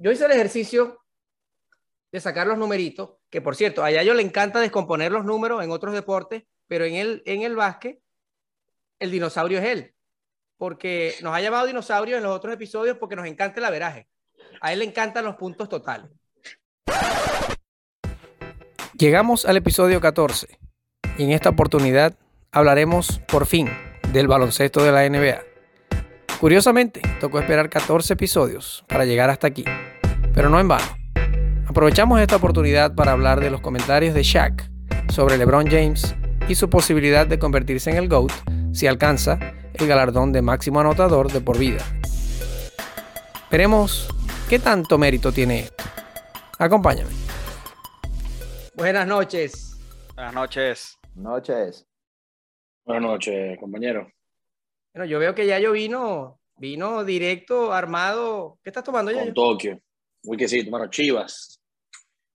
yo hice el ejercicio de sacar los numeritos, que por cierto, a Yayo le encanta descomponer los números en otros deportes, pero en el, en el básquet, el dinosaurio es él. Porque nos ha llamado dinosaurio en los otros episodios porque nos encanta el averaje. A él le encantan los puntos totales. Llegamos al episodio 14 y en esta oportunidad hablaremos por fin del baloncesto de la NBA. Curiosamente, tocó esperar 14 episodios para llegar hasta aquí, pero no en vano. Aprovechamos esta oportunidad para hablar de los comentarios de Shaq sobre LeBron James y su posibilidad de convertirse en el GOAT si alcanza el galardón de máximo anotador de por vida. Veremos qué tanto mérito tiene esto. Acompáñame. Buenas noches. Buenas noches. Noches. Buenas noches, compañero. Bueno, yo veo que ya yo vino, vino directo, armado. ¿Qué estás tomando ya? Con Tokio. Whiskycito, bueno, Chivas.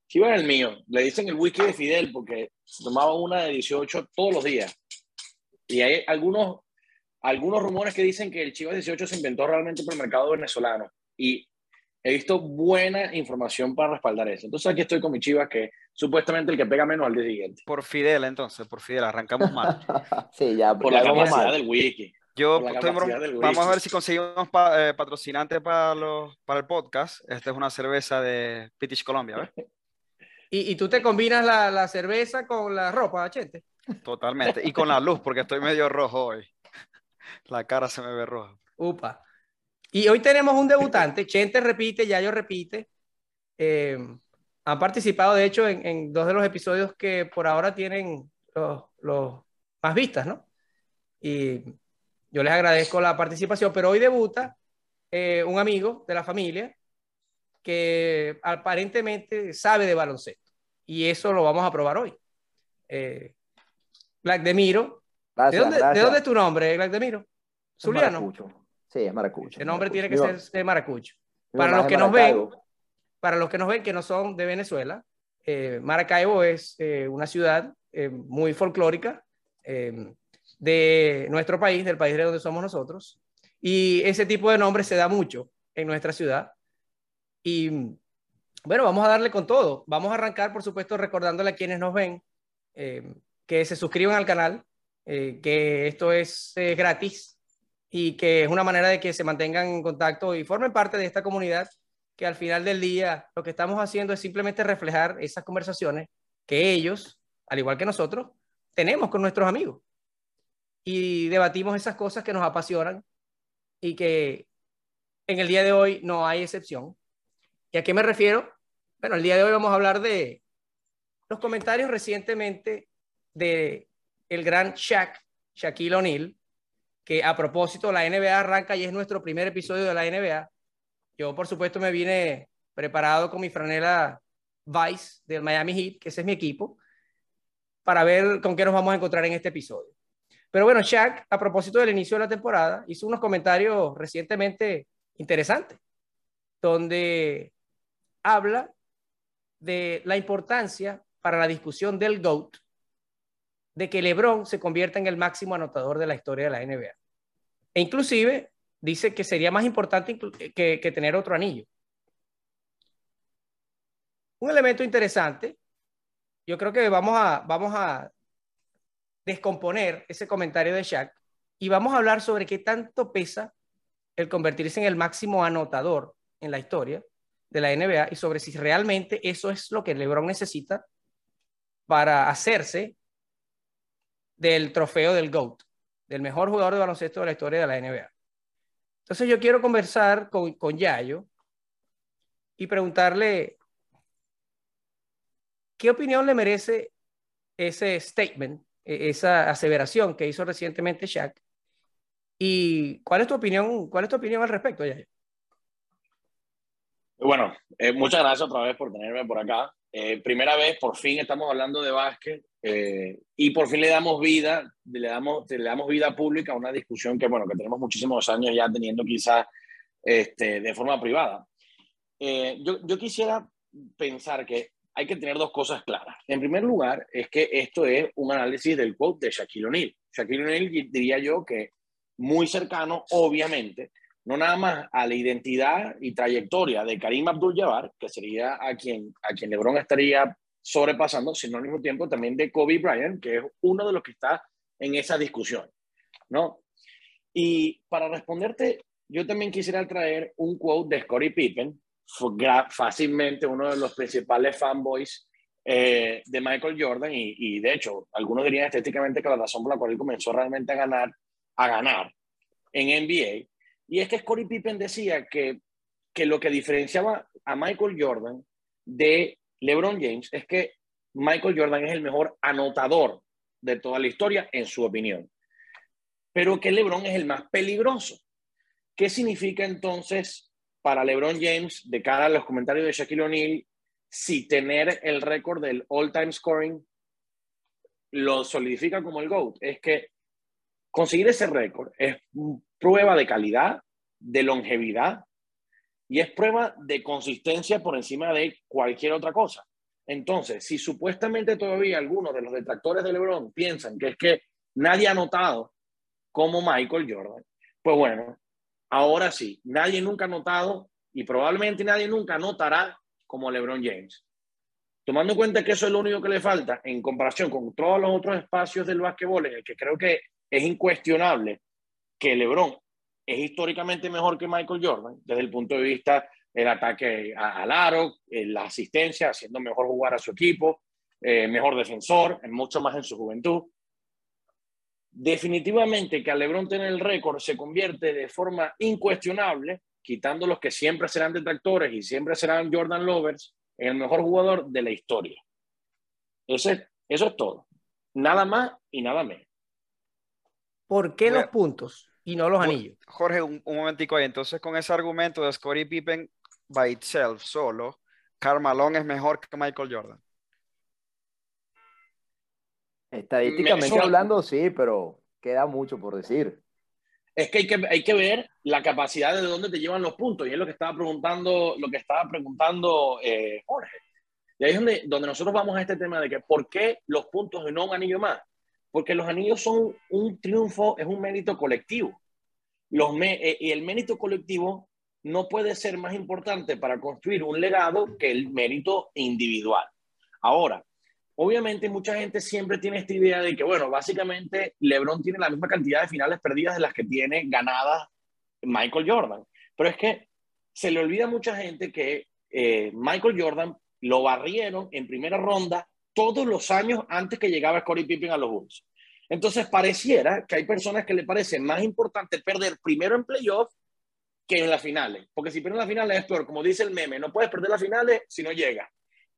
Chivas es el mío. Le dicen el whisky de Fidel porque tomaba una de 18 todos los días. Y hay algunos, algunos rumores que dicen que el Chivas 18 se inventó realmente por el mercado venezolano. Y he visto buena información para respaldar eso. Entonces aquí estoy con mi Chivas, que supuestamente el que pega menos al día siguiente. Por Fidel, entonces, por Fidel, arrancamos mal. sí, ya, por la capacidad del whisky. Yo estoy, vamos a ver si conseguimos pa, eh, patrocinante para, los, para el podcast. Esta es una cerveza de British Columbia, ¿ves? ¿Y, ¿Y, tú te combinas la, la, cerveza con la ropa, Chente? Totalmente. Y con la luz, porque estoy medio rojo hoy. La cara se me ve roja. Upa. Y hoy tenemos un debutante. Chente repite, Yayo repite. Eh, han participado, de hecho, en, en, dos de los episodios que por ahora tienen los, los más vistas, ¿no? Y yo les agradezco la participación, pero hoy debuta eh, un amigo de la familia que aparentemente sabe de baloncesto. Y eso lo vamos a probar hoy. Eh, Black Demiro. Gracias, ¿De, dónde, gracias. ¿De dónde es tu nombre, Black Demiro? ¿Zuliano? Maracucho. Sí, es Maracucho. El nombre tiene que ser de Maracucho. mi Para los que nos ven, para los que nos ven que no son de Venezuela, eh, Maracaibo es eh, una ciudad eh, muy folclórica eh, de nuestro país, del país de donde somos nosotros. Y ese tipo de nombre se da mucho en nuestra ciudad. Y bueno, vamos a darle con todo. Vamos a arrancar, por supuesto, recordándole a quienes nos ven eh, que se suscriban al canal, eh, que esto es gratis y que es una manera de que se mantengan en contacto y formen parte de esta comunidad que al final del día lo que estamos haciendo es simplemente reflejar esas conversaciones que ellos, al igual que nosotros, tenemos con nuestros amigos. Y debatimos esas cosas que nos apasionan y que en el día de hoy no hay excepción. ¿Y a qué me refiero? Bueno, el día de hoy vamos a hablar de los comentarios recientemente de el gran Shaq, Shaquille O'Neal, que a propósito la NBA arranca y es nuestro primer episodio de la NBA. Yo, por supuesto, me vine preparado con mi franela Vice del Miami Heat, que ese es mi equipo, para ver con qué nos vamos a encontrar en este episodio. Pero bueno, Shaq, a propósito del inicio de la temporada, hizo unos comentarios recientemente interesantes, donde habla de la importancia para la discusión del GOAT de que LeBron se convierta en el máximo anotador de la historia de la NBA. E inclusive dice que sería más importante que, que tener otro anillo. Un elemento interesante, yo creo que vamos a, vamos a descomponer ese comentario de Shaq y vamos a hablar sobre qué tanto pesa el convertirse en el máximo anotador en la historia de la NBA y sobre si realmente eso es lo que LeBron necesita para hacerse del trofeo del GOAT, del mejor jugador de baloncesto de la historia de la NBA. Entonces yo quiero conversar con, con Yayo y preguntarle qué opinión le merece ese statement, esa aseveración que hizo recientemente Shaq y cuál es tu opinión, cuál es tu opinión al respecto, Yayo. Bueno, eh, muchas gracias otra vez por tenerme por acá. Eh, primera vez, por fin estamos hablando de básquet eh, y por fin le damos vida, le damos, le damos vida pública a una discusión que, bueno, que tenemos muchísimos años ya teniendo quizás este, de forma privada. Eh, yo, yo quisiera pensar que hay que tener dos cosas claras. En primer lugar, es que esto es un análisis del quote de Shaquille O'Neal. Shaquille O'Neal diría yo que muy cercano, obviamente, no nada más a la identidad y trayectoria de Karim Abdul-Jabbar, que sería a quien, a quien LeBron estaría sobrepasando, sino al mismo tiempo también de Kobe Bryant, que es uno de los que está en esa discusión, ¿no? Y para responderte, yo también quisiera traer un quote de Scottie Pippen, fácilmente uno de los principales fanboys eh, de Michael Jordan y, y, de hecho algunos dirían estéticamente que la razón por la cual él comenzó realmente a ganar a ganar en NBA y es que Scottie Pippen decía que, que lo que diferenciaba a Michael Jordan de LeBron James es que Michael Jordan es el mejor anotador de toda la historia, en su opinión, pero que LeBron es el más peligroso. ¿Qué significa entonces para LeBron James, de cara a los comentarios de Shaquille O'Neal, si tener el récord del all-time scoring lo solidifica como el GOAT? Es que conseguir ese récord es prueba de calidad, de longevidad y es prueba de consistencia por encima de cualquier otra cosa. Entonces, si supuestamente todavía algunos de los detractores de LeBron piensan que es que nadie ha notado como Michael Jordan, pues bueno, ahora sí, nadie nunca ha notado y probablemente nadie nunca notará como LeBron James. Tomando en cuenta que eso es lo único que le falta en comparación con todos los otros espacios del básquetbol en el que creo que es incuestionable que LeBron es históricamente mejor que Michael Jordan desde el punto de vista del ataque al aro, eh, la asistencia, haciendo mejor jugar a su equipo, eh, mejor defensor, mucho más en su juventud. Definitivamente que al LeBron tener el récord se convierte de forma incuestionable, quitando los que siempre serán detractores y siempre serán Jordan Lovers, en el mejor jugador de la historia. Ese, eso es todo. Nada más y nada menos. ¿Por qué los puntos y no los anillos? Jorge, un, momentico ahí. Entonces, con ese argumento de Scottie Pippen by itself, solo, Carmalón es mejor que Michael Jordan. Estadísticamente hablando, sí, pero queda mucho por decir. Es que hay, que hay que ver la capacidad de dónde te llevan los puntos, y es lo que estaba preguntando, lo que estaba preguntando eh, Jorge. Y ahí es donde, donde nosotros vamos a este tema de que por qué los puntos y no un anillo más porque los anillos son un triunfo, es un mérito colectivo. Los eh, y el mérito colectivo no puede ser más importante para construir un legado que el mérito individual. Ahora, obviamente mucha gente siempre tiene esta idea de que, bueno, básicamente LeBron tiene la misma cantidad de finales perdidas de las que tiene ganadas Michael Jordan. Pero es que se le olvida a mucha gente que eh, Michael Jordan lo barrieron en primera ronda todos los años antes que llegaba Scottie Pippen a los Bulls. Entonces pareciera que hay personas que le parece más importante perder primero en playoff que en las finales, porque si pierden las finales es peor, como dice el meme, no puedes perder las finales si no llega.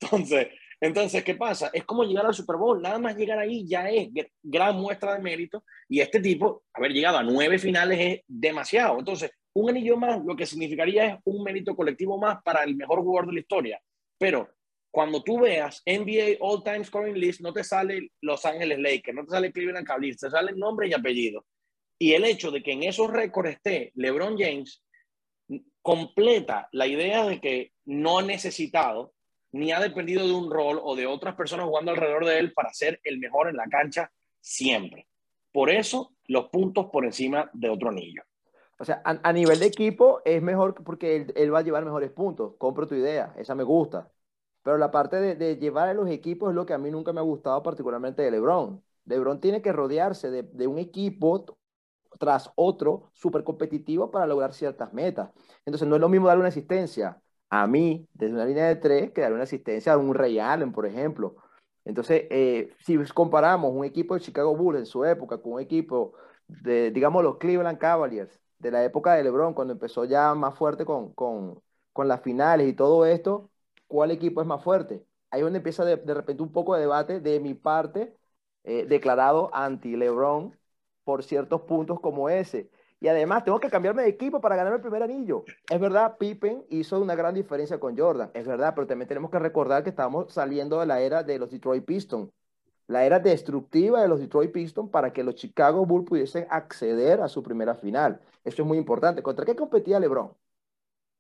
Entonces, entonces, ¿qué pasa? Es como llegar al Super Bowl, nada más llegar ahí ya es gran muestra de mérito y este tipo, haber llegado a nueve finales es demasiado. Entonces, un anillo más lo que significaría es un mérito colectivo más para el mejor jugador de la historia. Pero cuando tú veas NBA All Time Scoring List, no te sale Los Ángeles Lakers, no te sale Cleveland Cavaliers, te sale nombre y apellido. Y el hecho de que en esos récords esté LeBron James completa la idea de que no ha necesitado ni ha dependido de un rol o de otras personas jugando alrededor de él para ser el mejor en la cancha siempre. Por eso los puntos por encima de otro anillo. O sea, a, nivel de equipo es mejor porque él, va a llevar mejores puntos. Compro tu idea, esa me gusta. Pero la parte de, llevar a los equipos es lo que a mí nunca me ha gustado, particularmente de LeBron. LeBron tiene que rodearse de, un equipo tras otro súper competitivo para lograr ciertas metas. Entonces, no es lo mismo dar una asistencia a mí desde una línea de tres que dar una asistencia a un Ray Allen, por ejemplo. Entonces, eh, si comparamos un equipo de Chicago Bulls en su época con un equipo de, digamos, los Cleveland Cavaliers, de la época de LeBron, cuando empezó ya más fuerte con, con, con las finales y todo esto, cuál equipo es más fuerte. Ahí es donde empieza de, repente un poco de debate de mi parte, eh, declarado anti-LeBron por ciertos puntos como ese. Y además tengo que cambiarme de equipo para ganar el primer anillo. Es verdad, Pippen hizo una gran diferencia con Jordan. Es verdad, pero también tenemos que recordar que estamos saliendo de la era de los Detroit Pistons. La era destructiva de los Detroit Pistons para que los Chicago Bulls pudiesen acceder a su primera final. Eso es muy importante. ¿Contra qué competía LeBron?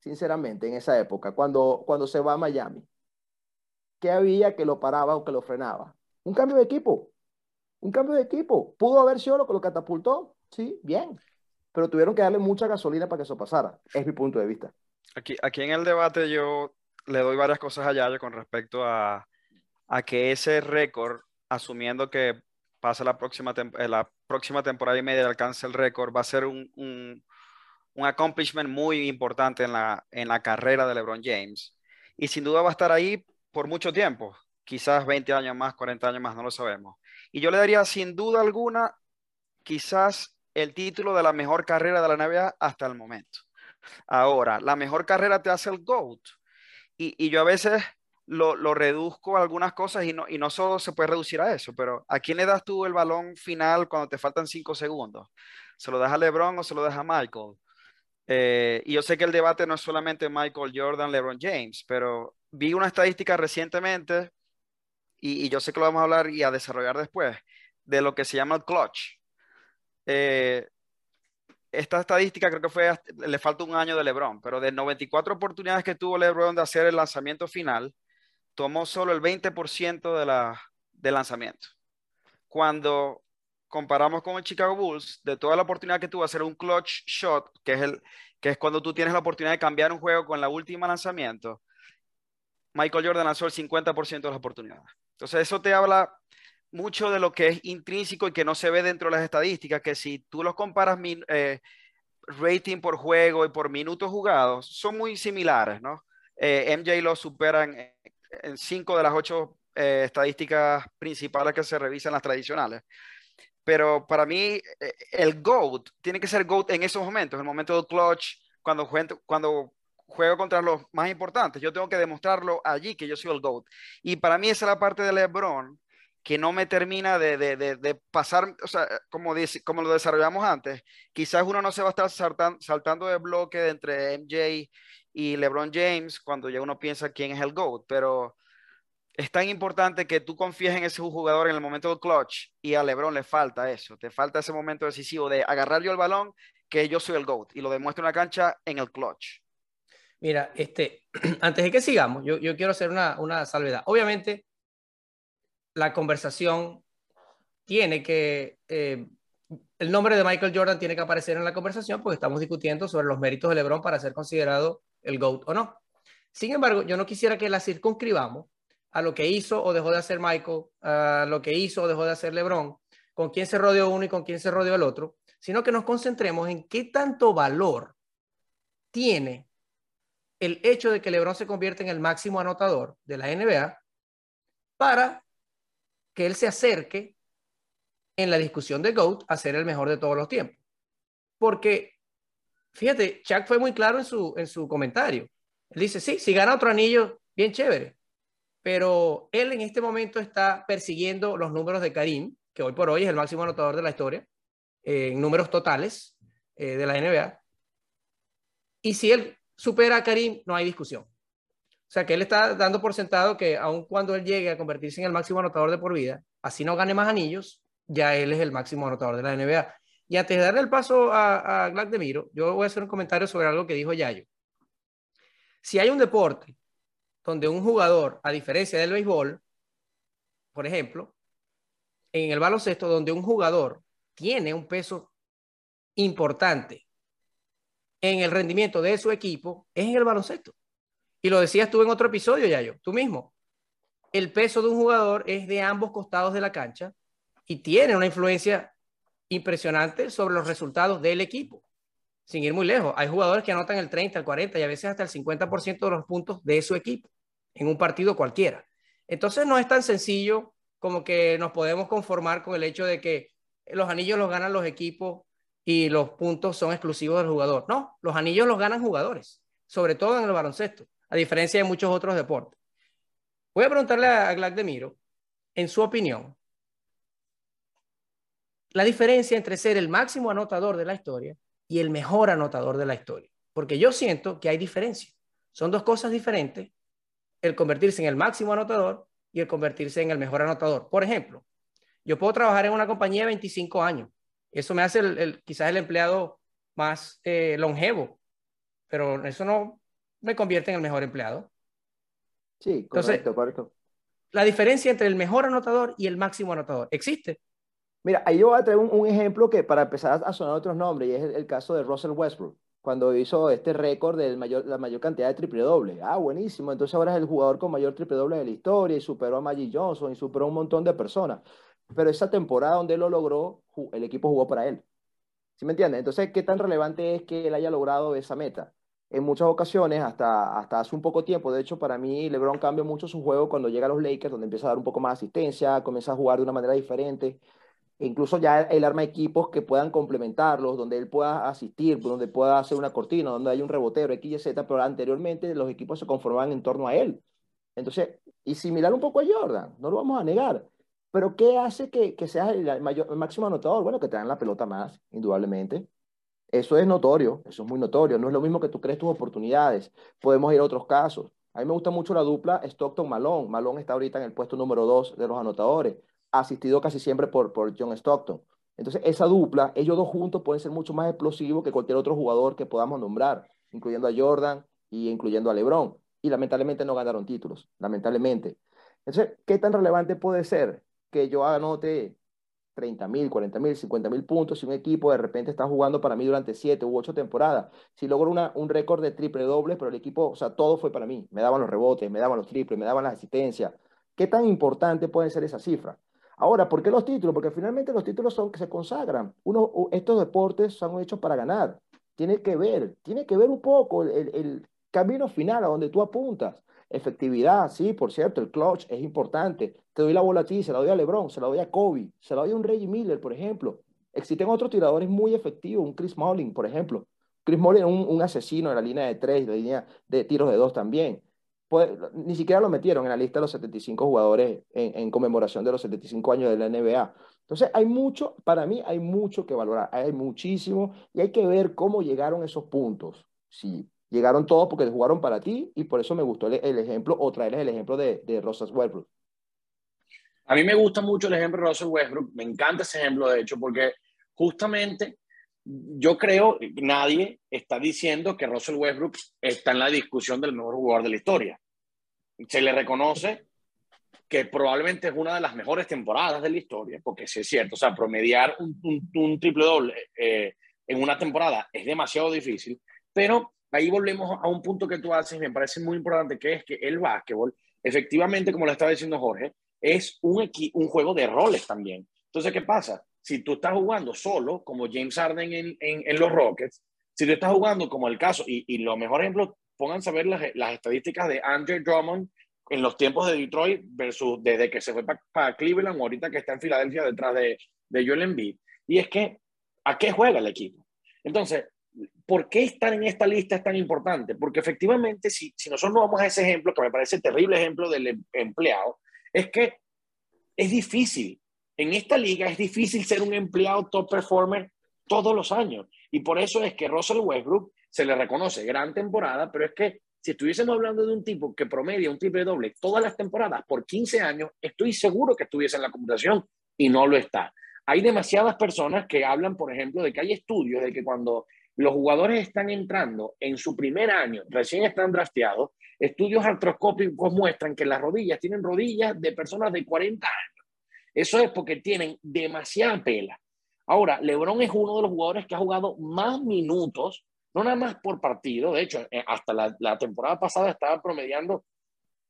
sinceramente, en esa época, cuando, cuando se va a Miami? ¿Qué había que lo paraba o que lo frenaba? Un cambio de equipo. Un cambio de equipo. ¿Pudo haber sido que lo catapultó? Sí, bien. Pero tuvieron que darle mucha gasolina para que eso pasara. Es mi punto de vista. Aquí, aquí en el debate yo le doy varias cosas a Yayo con respecto a, a que ese récord, asumiendo que pasa la próxima, eh, la próxima temporada y media alcance el récord, va a ser un, un, un, accomplishment muy importante en la, en la carrera de LeBron James. Y sin duda va a estar ahí por mucho tiempo, quizás 20 años más, 40 años más, no lo sabemos. Y yo le daría sin duda alguna, quizás el título de la mejor carrera de la NBA hasta el momento. Ahora, la mejor carrera te hace el GOAT. Y, y yo a veces lo, lo, reduzco a algunas cosas y no, y no solo se puede reducir a eso, pero ¿a quién le das tú el balón final cuando te faltan cinco segundos? ¿Se lo das a LeBron o se lo das a Michael? Eh, y yo sé que el debate no es solamente Michael Jordan, LeBron James, pero vi una estadística recientemente, y, y, yo sé que lo vamos a hablar y a desarrollar después, de lo que se llama el clutch. Eh, esta estadística creo que fue, le falta un año de LeBron, pero de 94 oportunidades que tuvo LeBron de hacer el lanzamiento final, tomó solo el 20% de la, de lanzamiento. Cuando comparamos con el Chicago Bulls, de toda la oportunidad que tuvo hacer un clutch shot, que es, el, que es cuando tú tienes la oportunidad de cambiar un juego con la última lanzamiento, Michael Jordan lanzó el 50% de las oportunidades. Entonces eso te habla mucho de lo que es intrínseco y que no se ve dentro de las estadísticas, que si tú los comparas eh, rating por juego y por minutos jugados, son muy similares, ¿no? Eh, MJ lo superan en cinco de las ocho eh, estadísticas principales que se revisan las tradicionales. Pero para mí, eh, el GOAT tiene que ser GOAT en esos momentos, en el momento del clutch, cuando, juego, cuando juego contra los más importantes. Yo tengo que demostrarlo allí que yo soy el GOAT. Y para mí esa es la parte de LeBron que no me termina de, de, de, pasar, o sea, como, dice, como lo desarrollamos antes, quizás uno no se va a estar saltan, saltando de bloque entre MJ y LeBron James cuando ya uno piensa quién es el GOAT, pero es tan importante que tú confíes en ese jugador en el momento del clutch y a LeBron le falta eso, te falta ese momento decisivo de agarrar yo el balón que yo soy el GOAT y lo demuestro en la cancha en el clutch. Mira, este, antes de que sigamos, yo, yo quiero hacer una, una salvedad. Obviamente, la conversación tiene que, eh, el nombre de Michael Jordan tiene que aparecer en la conversación porque estamos discutiendo sobre los méritos de LeBron para ser considerado el GOAT o no. Sin embargo, yo no quisiera que la circunscribamos a lo que hizo o dejó de hacer Michael, a lo que hizo o dejó de hacer LeBron, con quién se rodeó uno y con quién se rodeó el otro, sino que nos concentremos en qué tanto valor tiene el hecho de que LeBron se convierta en el máximo anotador de la NBA para que él se acerque en la discusión de GOAT a ser el mejor de todos los tiempos. Porque, fíjate, Chuck fue muy claro en su, en su comentario. Él dice, sí, si gana otro anillo, bien chévere, pero él en este momento está persiguiendo los números de Karim, que hoy por hoy es el máximo anotador de la historia, eh, en números totales eh, de la NBA. Y si él supera a Karim, no hay discusión. O sea que él está dando por sentado que aun cuando él llegue a convertirse en el máximo anotador de por vida, así no gane más anillos, ya él es el máximo anotador de la NBA. Y antes de darle el paso a, a Glad Demiro, yo voy a hacer un comentario sobre algo que dijo Yayo. Si hay un deporte donde un jugador, a diferencia del béisbol, por ejemplo, en el baloncesto, donde un jugador tiene un peso importante en el rendimiento de su equipo, es en el baloncesto. Y lo decías tú en otro episodio, Yayo, tú mismo. El peso de un jugador es de ambos costados de la cancha y tiene una influencia impresionante sobre los resultados del equipo sin ir muy lejos. Hay jugadores que anotan el 30, el 40 y a veces hasta el 50% de los puntos de su equipo en un partido cualquiera. Entonces no es tan sencillo como que nos podemos conformar con el hecho de que los anillos los ganan los equipos y los puntos son exclusivos del jugador. No, los anillos los ganan jugadores, sobre todo en el baloncesto, a diferencia de muchos otros deportes. Voy a preguntarle a Glad Demiro, en su opinión, la diferencia entre ser el máximo anotador de la historia y el mejor anotador de la historia. Porque yo siento que hay diferencia. Son dos cosas diferentes el convertirse en el máximo anotador y el convertirse en el mejor anotador. Por ejemplo, yo puedo trabajar en una compañía de 25 años. Eso me hace el, quizás el empleado más eh, longevo, pero eso no me convierte en el mejor empleado. Sí, correcto, correcto. La diferencia entre el mejor anotador y el máximo anotador existe. Mira, ahí yo voy a traer un, un ejemplo que para empezar a sonar otros nombres, y es el, el caso de Russell Westbrook, cuando hizo este récord de mayor, la mayor cantidad de triple doble. Ah, buenísimo. Entonces ahora es el jugador con mayor triple doble de la historia y superó a Magic Johnson y superó a un montón de personas. Pero esa temporada donde él lo logró, el equipo jugó para él. ¿Sí me entiendes? Entonces, ¿qué tan relevante es que él haya logrado esa meta? En muchas ocasiones, hasta, hasta hace un poco tiempo, de hecho, para mí LeBron cambia mucho su juego cuando llega a los Lakers, donde empieza a dar un poco más asistencia, comienza a jugar de una manera diferente. E incluso ya él arma equipos que puedan complementarlos, donde él pueda asistir, donde pueda hacer una cortina, donde hay un rebotero, X, y Z, pero anteriormente los equipos se conformaban en torno a él. Entonces, y similar un poco a Jordan, no lo vamos a negar. Pero ¿qué hace que, que seas el, mayor, el máximo anotador? Bueno, que te la pelota más, indudablemente. Eso es notorio, eso es muy notorio. No es lo mismo que tú crees tus oportunidades. Podemos ir a otros casos. A mí me gusta mucho la dupla Stockton-Malone. Malone está ahorita en el puesto número dos de los anotadores, asistido casi siempre por, por John Stockton. Entonces, esa dupla, ellos dos juntos pueden ser mucho más explosivos que cualquier otro jugador que podamos nombrar, incluyendo a Jordan y incluyendo a LeBron. Y lamentablemente no ganaron títulos, lamentablemente. Entonces, ¿qué tan relevante puede ser que yo anote 30 mil, 40 mil, 50 mil puntos si un equipo de repente está jugando para mí durante 7 u 8 temporadas? Si logro una, un récord de triple doble, pero el equipo, o sea, todo fue para mí. Me daban los rebotes, me daban los triples, me daban las asistencias. ¿Qué tan importante puede ser esa cifra? Ahora, ¿por qué los títulos? Porque finalmente los títulos son que se consagran. Uno, estos deportes son hechos para ganar. Tiene que ver, tiene que ver un poco el, el camino final a donde tú apuntas. Efectividad, sí, por cierto, el clutch es importante. Te doy la bola a ti, se la doy a LeBron, se la doy a Kobe, se la doy a un Reggie Miller, por ejemplo. Existen otros tiradores muy efectivos, un Chris Mullin, por ejemplo. Chris Mullin es un, un asesino en la línea de tres, de línea de tiros de dos también. Pues, ni siquiera lo metieron en la lista de los 75 jugadores en, en, conmemoración de los 75 años de la NBA. Entonces, hay mucho, para mí hay mucho que valorar, hay muchísimo, y hay que ver cómo llegaron esos puntos. Sí, llegaron todos porque jugaron para ti, y por eso me gustó el, el ejemplo, o traerles el ejemplo de, de Rosas Westbrook. A mí me gusta mucho el ejemplo de Russell Westbrook, me encanta ese ejemplo, de hecho, porque justamente yo creo que nadie está diciendo que Russell Westbrook está en la discusión del mejor jugador de la historia. Se le reconoce que probablemente es una de las mejores temporadas de la historia, porque sí es cierto, o sea, promediar un, triple doble eh, en una temporada es demasiado difícil, pero ahí volvemos a un punto que tú haces, me parece muy importante, que es que el básquetbol, efectivamente, como lo estaba diciendo Jorge, es un, un juego de roles también. Entonces, ¿qué pasa? Si tú estás jugando solo, como James Harden en, en, los Rockets, si tú estás jugando como el caso, y, y los mejores ejemplos, pónganse a ver las, las, estadísticas de Andre Drummond en los tiempos de Detroit versus desde que se fue para pa Cleveland ahorita que está en Filadelfia detrás de, de Joel Embiid. Y es que, ¿a qué juega el equipo? Entonces, ¿por qué estar en esta lista es tan importante? Porque efectivamente, si, si nosotros no vamos a ese ejemplo, que me parece terrible ejemplo del empleado, es que es difícil. En esta liga es difícil ser un empleado top performer todos los años. Y por eso es que Russell Westbrook se le reconoce gran temporada, pero es que si estuviésemos hablando de un tipo que promedia un triple doble todas las temporadas por 15 años, estoy seguro que estuviese en la computación y no lo está. Hay demasiadas personas que hablan, por ejemplo, de que hay estudios de que cuando los jugadores están entrando en su primer año, recién están drafteados, estudios artroscópicos muestran que las rodillas tienen rodillas de personas de 40 años. Eso es porque tienen demasiada pela. Ahora, LeBron es uno de los jugadores que ha jugado más minutos, no nada más por partido, de hecho, eh, hasta la, temporada pasada estaba promediando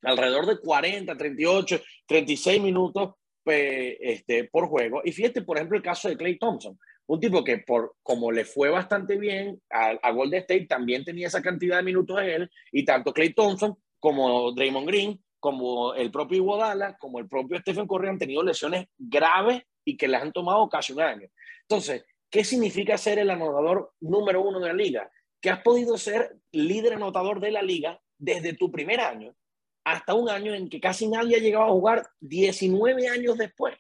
alrededor de 40, 38, 36 minutos este, por juego. Y fíjate, por ejemplo, el caso de Clay Thompson, un tipo que por como le fue bastante bien a, Golden State, también tenía esa cantidad de minutos de él, y tanto Clay Thompson como Draymond Green, como el propio Iguodala, como el propio Stephen Curry han tenido lesiones graves y que les han tomado casi un año. Entonces, ¿qué significa ser el anotador número uno de la liga? Que has podido ser líder anotador de la liga desde tu primer año hasta un año en que casi nadie ha llegado a jugar 19 años después.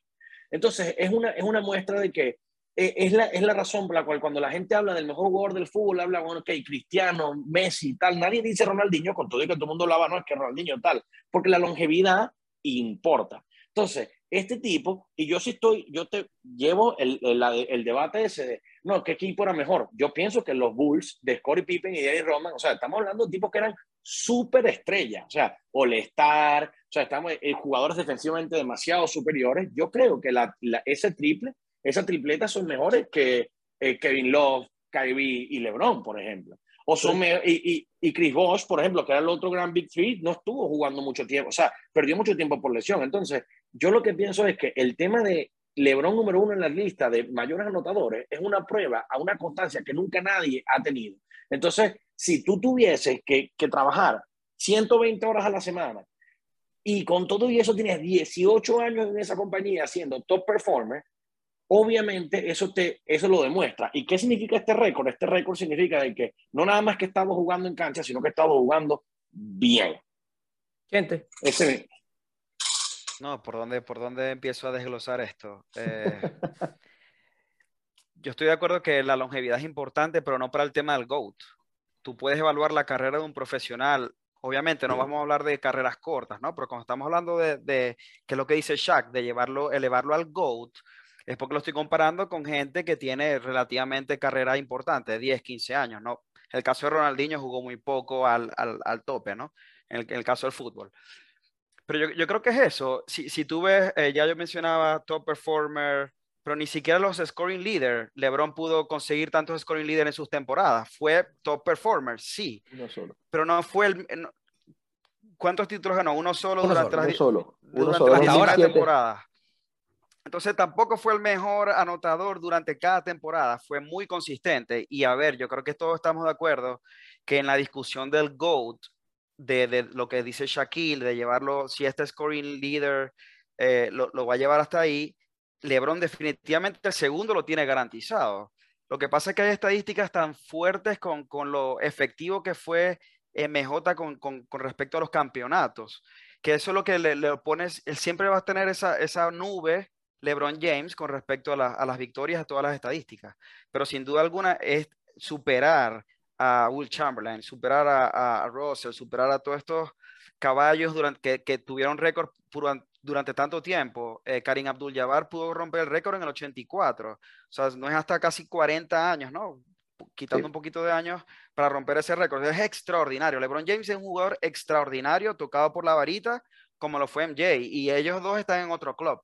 Entonces, es una, es una muestra de que eh, es, la, es la razón por la cual cuando la gente habla del mejor jugador del fútbol, habla, bueno, ok, Cristiano, Messi, tal, nadie dice Ronaldinho, con todo y que todo el mundo hablaba, no, es que Ronaldinho tal, porque la longevidad importa. Entonces, este tipo, y yo sí estoy, yo te llevo el, el, debate ese de, no, ¿qué equipo era mejor? Yo pienso que los Bulls de Scottie Pippen y Eddie Roman, o sea, estamos hablando de tipos que eran súper estrellas, o sea, All-Star, o sea, estamos en jugadores defensivamente demasiado superiores. Yo creo que la, la, ese triple Esa tripleta son mejores que eh, Kevin Love, Kyrie y LeBron, por ejemplo. O son y, y, Chris Bosh, por ejemplo, que era el otro gran Big Three, no estuvo jugando mucho tiempo, o sea, perdió mucho tiempo por lesión. Entonces, yo lo que pienso es que el tema de LeBron número uno en la lista de mayores anotadores es una prueba a una constancia que nunca nadie ha tenido. Entonces, si tú tuvieses que, que trabajar 120 horas a la semana y con todo y eso tienes 18 años en esa compañía siendo top performer, obviamente eso, te, eso lo demuestra. ¿Y qué significa este récord? Este récord significa de que no nada más que estamos jugando en cancha, sino que estamos jugando bien. Gente. Ese... No, ¿por dónde, ¿por dónde empiezo a desglosar esto? Eh, yo estoy de acuerdo que la longevidad es importante, pero no para el tema del GOAT. Tú puedes evaluar la carrera de un profesional. Obviamente no vamos a hablar de carreras cortas, ¿no? Pero cuando estamos hablando de, de que es lo que dice Shaq, de llevarlo, elevarlo al GOAT, es porque lo estoy comparando con gente que tiene relativamente carrera importante, 10, 15 años, ¿no? El caso de Ronaldinho jugó muy poco al, al, al tope, ¿no? En el, caso del fútbol. Pero yo, yo, creo que es eso. Si, si tú ves, eh, ya yo mencionaba top performer, pero ni siquiera los scoring leader, LeBron pudo conseguir tantos scoring leader en sus temporadas. Fue top performer, sí. Uno solo. Pero no fue el... No, ¿Cuántos títulos ganó? Uno solo uno durante solo, las, uno solo. Uno durante solo. las temporadas. Entonces tampoco fue el mejor anotador durante cada temporada, fue muy consistente. Y a ver, yo creo que todos estamos de acuerdo que en la discusión del GOAT, de, de lo que dice Shaquille, de llevarlo, si este scoring leader eh, lo, lo, va a llevar hasta ahí, LeBron definitivamente el segundo lo tiene garantizado. Lo que pasa es que hay estadísticas tan fuertes con, con lo efectivo que fue MJ con, con, con, respecto a los campeonatos, que eso es lo que le, le pones, él siempre va a tener esa, esa nube LeBron James con respecto a, la, a, las victorias, a todas las estadísticas. Pero sin duda alguna es superar a Will Chamberlain, superar a, a Russell, superar a todos estos caballos durante, que, que tuvieron récord durante tanto tiempo. Eh, Karim Abdul-Jabbar pudo romper el récord en el 84. O sea, no es hasta casi 40 años, ¿no? Quitando sí. un poquito de años para romper ese récord. Es extraordinario. LeBron James es un jugador extraordinario, tocado por la varita, como lo fue MJ. Y ellos dos están en otro club.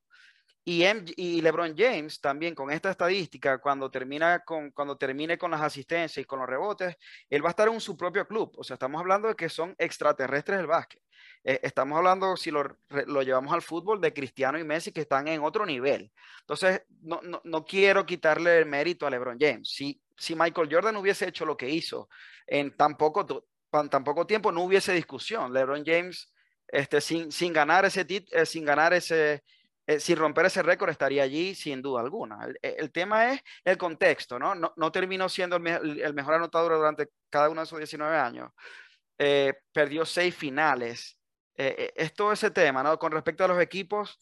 Y, LeBron James también con esta estadística, cuando, termina con, cuando termine con las asistencias y con los rebotes, él va a estar en su propio club. O sea, estamos hablando de que son extraterrestres del básquet. Eh, estamos hablando, si lo, lo, llevamos al fútbol, de Cristiano y Messi que están en otro nivel. Entonces, no, no, no quiero quitarle el mérito a LeBron James. Si, si Michael Jordan hubiese hecho lo que hizo en tan poco, tan poco tiempo, no hubiese discusión. LeBron James, este, sin, sin ganar ese, eh, sin ganar ese eh, sin romper ese récord estaría allí sin duda alguna. El, el, tema es el contexto, ¿no? No, no terminó siendo el, me el, mejor anotador durante cada uno de esos 19 años. Eh, perdió seis finales. Eh, es todo ese tema, ¿no? Con respecto a los equipos,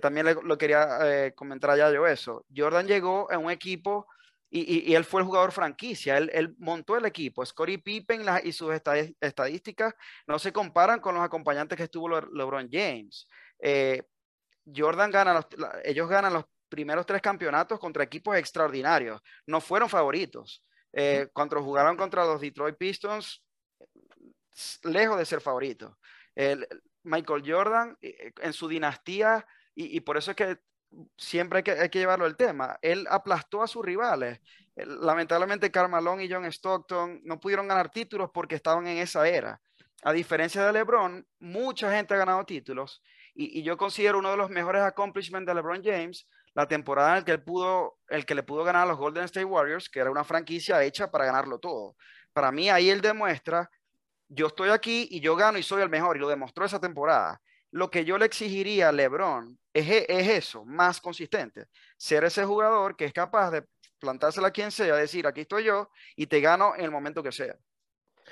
también le, lo quería comentar ya yo eso. Jordan llegó en un equipo y, y, y, él fue el jugador franquicia, él, él montó el equipo. Scottie Pippen la, y sus estadísticas no se comparan con los acompañantes que estuvo Le LeBron James. Eh, Jordan gana, los, ellos ganan los primeros tres campeonatos contra equipos extraordinarios. No fueron favoritos. Eh, cuando jugaron contra los Detroit Pistons, lejos de ser favoritos. El, Michael Jordan, eh, en su dinastía, y, y, por eso es que siempre hay que, hay que llevarlo el tema, él aplastó a sus rivales. Lamentablemente, Carmalón y John Stockton no pudieron ganar títulos porque estaban en esa era. A diferencia de LeBron, mucha gente ha ganado títulos y, yo considero uno de los mejores accomplishments de LeBron James la temporada en el que él pudo, el que le pudo ganar a los Golden State Warriors, que era una franquicia hecha para ganarlo todo. Para mí ahí él demuestra, yo estoy aquí y yo gano y soy el mejor y lo demostró esa temporada. Lo que yo le exigiría a LeBron es, es eso, más consistente, ser ese jugador que es capaz de plantársela a quien sea, decir, aquí estoy yo y te gano en el momento que sea.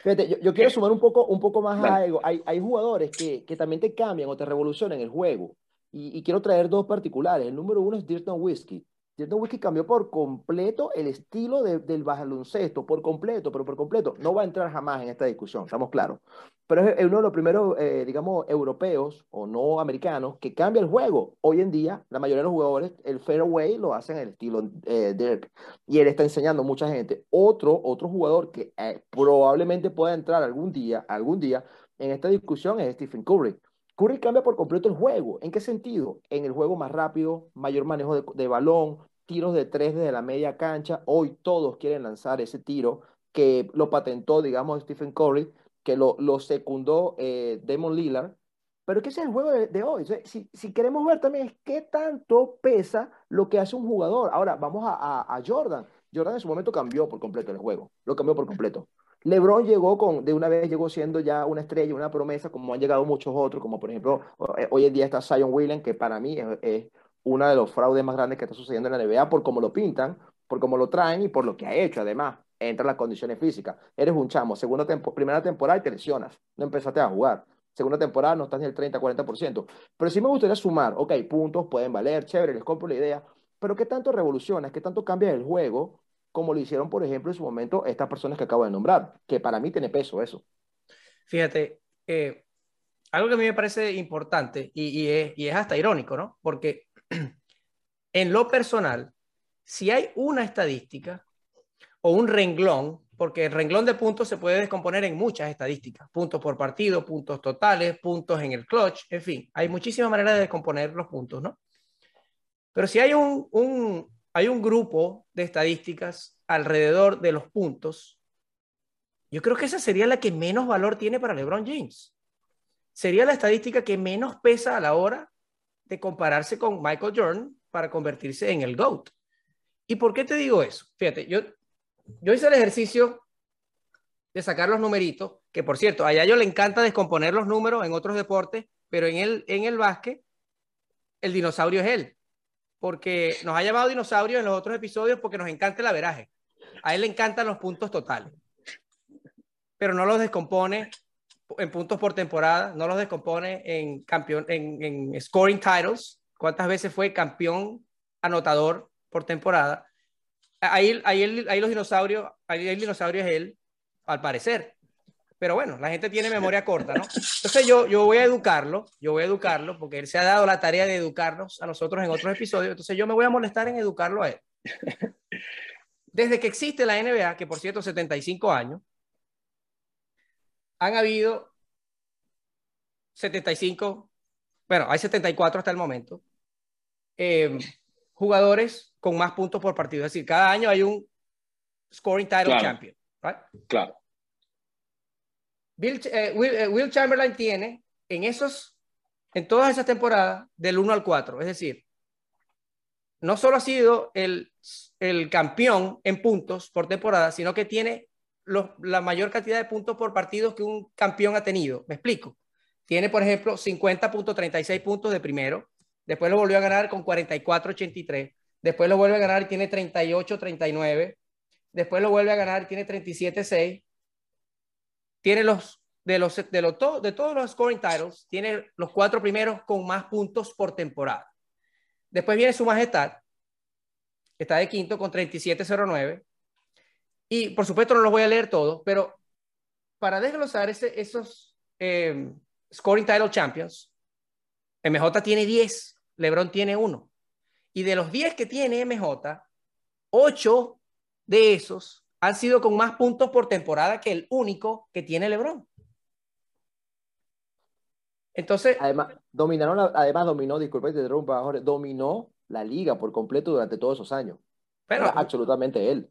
Fíjate, yo, yo, quiero sumar un poco, un poco más a algo. Hay, hay jugadores que, que, también te cambian o te revolucionan el juego. Y, y, quiero traer dos particulares. El número uno es Dirk Whiskey. Dirk Whiskey cambió por completo el estilo de, del baloncesto, por completo, pero por completo. No va a entrar jamás en esta discusión, estamos claros. Pero es uno de los primeros, eh, digamos, europeos o no americanos que cambia el juego. Hoy en día, la mayoría de los jugadores, el fairway lo hacen en el estilo eh, Dirk. Y él está enseñando a mucha gente. Otro, otro jugador que eh, probablemente pueda entrar algún día, algún día en esta discusión es Stephen Curry. Curry cambia por completo el juego. ¿En qué sentido? En el juego más rápido, mayor manejo de, balón, tiros de tres desde la media cancha. Hoy todos quieren lanzar ese tiro que lo patentó, digamos, Stephen Curry, que lo, secundó eh, Damon Lillard. Pero que es el juego de, hoy. si, queremos ver también es qué tanto pesa lo que hace un jugador. Ahora, vamos a, Jordan. Jordan en su momento cambió por completo el juego. Lo cambió por completo. LeBron llegó con, de una vez llegó siendo ya una estrella, una promesa, como han llegado muchos otros, como por ejemplo, eh, hoy en día está Zion Williams, que para mí es, es uno de los fraudes más grandes que está sucediendo en la NBA por cómo lo pintan, por cómo lo traen y por lo que ha hecho además. Entra las condiciones físicas. Eres un chamo, segunda primera temporada y te lesionas. No empezaste a jugar. Segunda temporada no estás ni el 30, 40%. Pero sí me gustaría sumar, ok, puntos pueden valer, chévere, les compro la idea, pero ¿qué tanto revolucionas, qué tanto cambia el juego, como lo hicieron, por ejemplo, en su momento estas personas que acabo de nombrar? Que para mí tiene peso eso. Fíjate, eh, algo que a mí me parece importante y, y, es, hasta irónico, ¿no? Porque en lo personal, si hay una estadística o un renglón, porque el renglón de puntos se puede descomponer en muchas estadísticas, puntos por partido, puntos totales, puntos en el clutch, en fin, hay muchísimas maneras de descomponer los puntos, ¿no? Pero si hay un, hay un grupo de estadísticas alrededor de los puntos, yo creo que esa sería la que menos valor tiene para LeBron James. Sería la estadística que menos pesa a la hora de compararse con Michael Jordan para convertirse en el GOAT. ¿Y por qué te digo eso? Fíjate, yo, yo hice el ejercicio de sacar los numeritos, que por cierto, a yo le encanta descomponer los números en otros deportes, pero en el, en el básquet, el dinosaurio es él. Porque nos ha llamado dinosaurio en los otros episodios porque nos encanta el averaje. A él le encantan los puntos totales. Pero no los descompone en puntos por temporada, no los descompone en, campeón, en, en scoring titles, cuántas veces fue campeón anotador por temporada. Ahí, ahí, ahí los dinosaurios, ahí el dinosaurio es él, al parecer. Pero bueno, la gente tiene memoria corta, ¿no? Entonces yo, yo voy a educarlo, yo voy a educarlo, porque él se ha dado la tarea de educarnos a nosotros en otros episodios, entonces yo me voy a molestar en educarlo a él. Desde que existe la NBA, que por cierto, 75 años, han habido 75, bueno, hay 74 hasta el momento, eh, jugadores con más puntos por partido. Es decir, cada año hay un scoring title champion. Claro. Bill, eh, eh, Will, Chamberlain tiene en esos, en todas esas temporadas, del 1 al 4. Es decir, no solo ha sido el, el campeón en puntos por temporada, sino que tiene la mayor cantidad de puntos por partido que un campeón ha tenido. Me explico. Tiene, por ejemplo, 50.36 puntos de primero. Después lo volvió a ganar con 44.83. Después lo vuelve a ganar y tiene 38.39. Después lo vuelve a ganar y tiene 37.6. Tiene los de los de, los, de todos los scoring titles, tiene los cuatro primeros con más puntos por temporada. Después viene su majestad, está de quinto con 37.09. Y por supuesto no los voy a leer todos, pero para desglosar ese, esos eh, Scoring Title Champions, MJ tiene 10, LeBron tiene 1. Y de los 10 que tiene MJ, 8 de esos han sido con más puntos por temporada que el único que tiene LeBron. Entonces, además dominaron, además dominó, disculpe, te dominó la liga por completo durante todos esos años. Pero absolutamente él.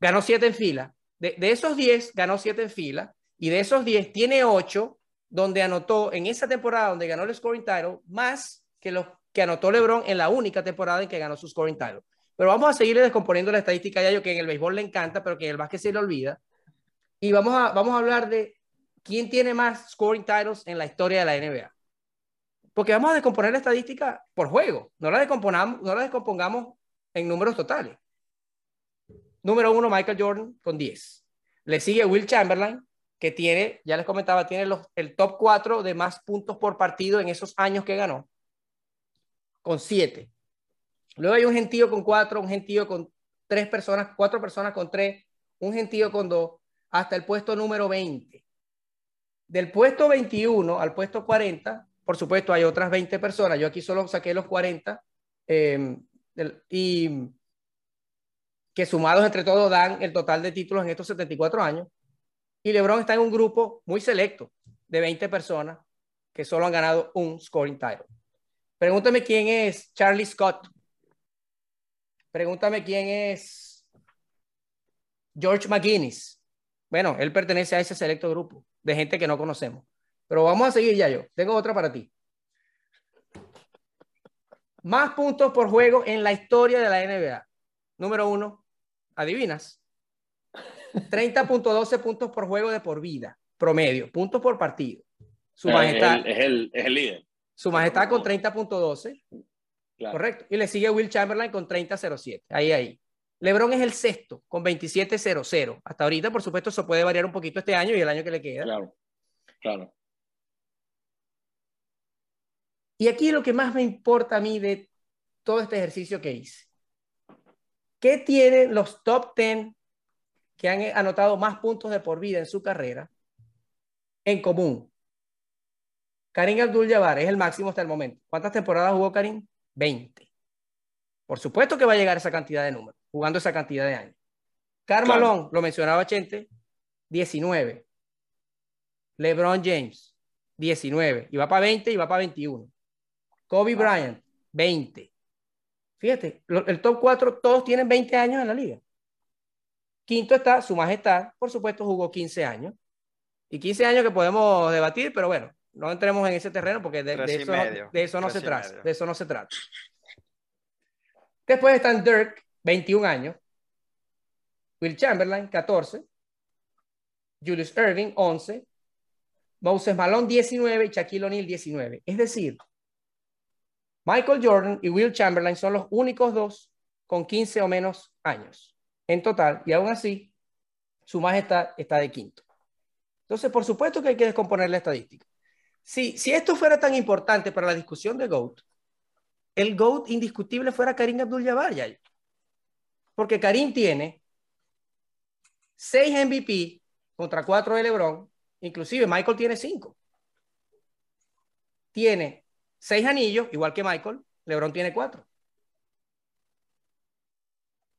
Ganó 7 en fila. De, de esos 10 ganó 7 en fila y de esos 10 tiene 8 donde anotó en esa temporada donde ganó el scoring title más que los que anotó LeBron en la única temporada en que ganó su scoring title. Pero vamos a seguir descomponiendo la estadística ya yo que en el béisbol le encanta, pero que en el básquet se le olvida. Y vamos a, vamos a hablar de quién tiene más scoring titles en la historia de la NBA. Porque vamos a descomponer la estadística por juego, no la descompongamos, no la descompongamos en números totales. Número uno, Michael Jordan con 10. Le sigue Will Chamberlain que tiene, ya les comentaba, tiene los, el top 4 de más puntos por partido en esos años que ganó, con 7. Luego hay un gentío con 4, un gentío con 3 personas, 4 personas con 3, un gentío con 2, hasta el puesto número 20. Del puesto 21 al puesto 40, por supuesto, hay otras 20 personas. Yo aquí solo saqué los 40 eh, y que sumados entre todos dan el total de títulos en estos 74 años. Y LeBron está en un grupo muy selecto de 20 personas que solo han ganado un scoring title. Pregúntame quién es Charlie Scott. Pregúntame quién es George McGuinness. Bueno, él pertenece a ese selecto grupo de gente que no conocemos. Pero vamos a seguir ya yo. Tengo otra para ti. Más puntos por juego en la historia de la NBA. Número uno, adivinas. 30.12 puntos por juego de por vida, promedio, puntos por partido. Su majestad. Es el, es el, líder. Su majestad con 30.12. Correcto. Y le sigue Will Chamberlain con 30.07. Ahí, ahí. LeBron es el sexto con 27.00. Hasta ahorita, por supuesto, eso puede variar un poquito este año y el año que le queda. Claro, claro. Y aquí lo que más me importa a mí de todo este ejercicio que hice. ¿Qué tienen los top 10 que han anotado más puntos de por vida en su carrera en común? Karim Abdul-Jabbar es el máximo hasta el momento. ¿Cuántas temporadas jugó Karim? 20. Por supuesto que va a llegar esa cantidad de números, jugando esa cantidad de años. Carmalón, lo mencionaba Chente, 19. LeBron James, 19. Y va para 20 y va para 21. Kobe Bryant, 20. Fíjate, el top 4 todos tienen 20 años en la liga. Quinto está Su Majestad, por supuesto, jugó 15 años. Y 15 años que podemos debatir, pero bueno, no entremos en ese terreno porque de, eso, de eso, no se trata. De eso no se trata. Después están Dirk, 21 años. Will Chamberlain, 14. Julius Irving, 11. Moses Malone, 19. Y Shaquille O'Neal, 19. Es decir, Michael Jordan y Will Chamberlain son los únicos dos con 15 o menos años en total. Y aún así, su majestad está de quinto. Entonces, por supuesto que hay que descomponer la estadística. Si, esto fuera tan importante para la discusión de GOAT, el GOAT indiscutible fuera Karim Abdul-Jabbar. Porque Karim tiene seis MVP contra cuatro de LeBron, inclusive Michael tiene cinco. Tiene seis anillos, igual que Michael, LeBron tiene cuatro.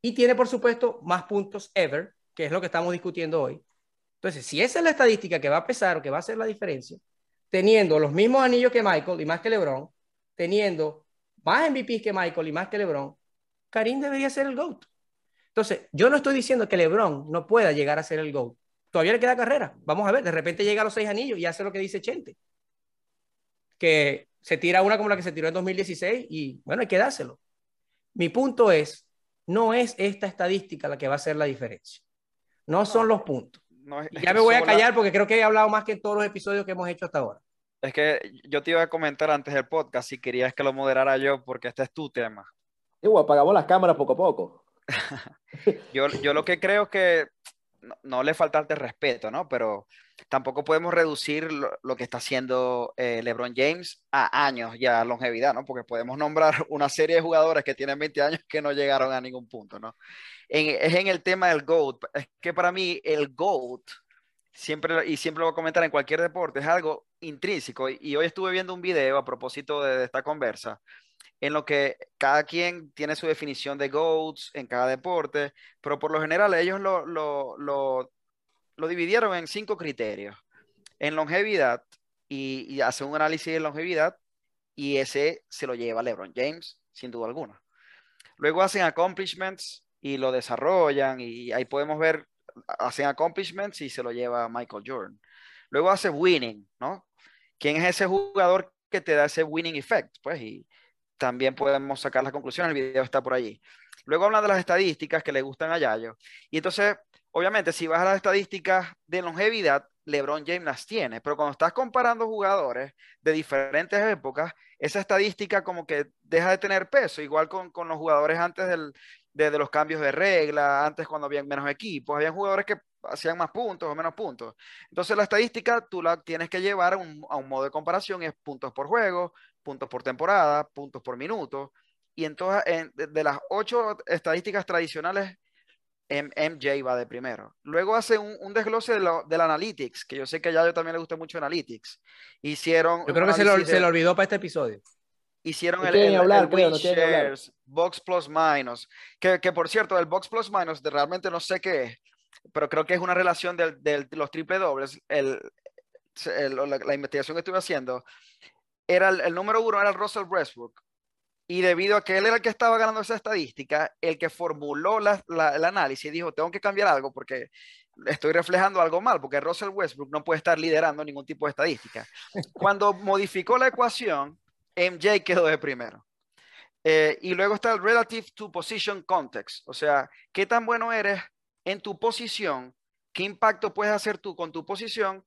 Y tiene, por supuesto, más puntos ever, que es lo que estamos discutiendo hoy. Entonces, si esa es la estadística que va a pesar o que va a hacer la diferencia, teniendo los mismos anillos que Michael y más que LeBron, teniendo más MVP que Michael y más que LeBron, Karim debería ser el GOAT. Entonces, yo no estoy diciendo que LeBron no pueda llegar a ser el GOAT. Todavía le queda carrera. Vamos a ver, de repente llega a los seis anillos y hace lo que dice Chente. Que se tira una como la que se tiró en 2016 y bueno, hay que dárselo. Mi punto es, no es esta estadística la que va a hacer la diferencia. No son los puntos. ya me voy a callar porque creo que he hablado más que en todos los episodios que hemos hecho hasta ahora. Es que yo te iba a comentar antes del podcast si querías que lo moderara yo, porque este es tu tema. Igual, apagamos las cámaras poco a poco. yo, yo lo que creo que no, le falta el respeto, ¿no? Pero tampoco podemos reducir lo, que está haciendo eh, LeBron James a años ya, a longevidad, ¿no? Porque podemos nombrar una serie de jugadores que tienen 20 años que no llegaron a ningún punto, ¿no? es en el tema del GOAT. Es que para mí el GOAT siempre, y siempre lo voy a comentar en cualquier deporte, es algo intrínseco. Y, hoy estuve viendo un video a propósito de, esta conversa, en lo que cada quien tiene su definición de GOATs en cada deporte, pero por lo general ellos lo, lo, lo, lo dividieron en cinco criterios. En longevidad, y, y hacen un análisis de longevidad, y ese se lo lleva LeBron James, sin duda alguna. Luego hacen accomplishments y lo desarrollan, y ahí podemos ver hacen accomplishments y se lo lleva Michael Jordan. Luego hace winning, ¿no? ¿Quién es ese jugador que te da ese winning effect? Pues y también podemos sacar las conclusiones, el video está por allí. Luego hablan de las estadísticas que le gustan a Yayo. Y entonces, obviamente, si vas a las estadísticas de longevidad, LeBron James las tiene, pero cuando estás comparando jugadores de diferentes épocas, esa estadística como que deja de tener peso, igual con, con los jugadores antes del, desde los cambios de regla, antes cuando había menos equipos, había jugadores que hacían más puntos o menos puntos. Entonces la estadística tú la tienes que llevar a un, modo de comparación, es puntos por juego, puntos por temporada, puntos por minuto. Y entonces de, las ocho estadísticas tradicionales, MJ va de primero. Luego hace un, desglose de del Analytics, que yo sé que ya yo también le gusta mucho Analytics. Hicieron... Yo creo que se lo, se lo olvidó para este episodio hicieron el, el, hablar, shares, Box Plus Minus, que, que, por cierto, el Box Plus Minus de, realmente no sé qué es, pero creo que es una relación de los triple dobles. El, la, investigación que estuve haciendo era el, número uno era el Russell Westbrook Y debido a que él era el que estaba ganando esa estadística, el que formuló la, el análisis dijo, tengo que cambiar algo porque estoy reflejando algo mal, porque Russell Westbrook no puede estar liderando ningún tipo de estadística. Cuando modificó la ecuación, MJ quedó de primero. Eh, y luego está el relative to position context, o sea, qué tan bueno eres en tu posición, qué impacto puedes hacer tú con tu posición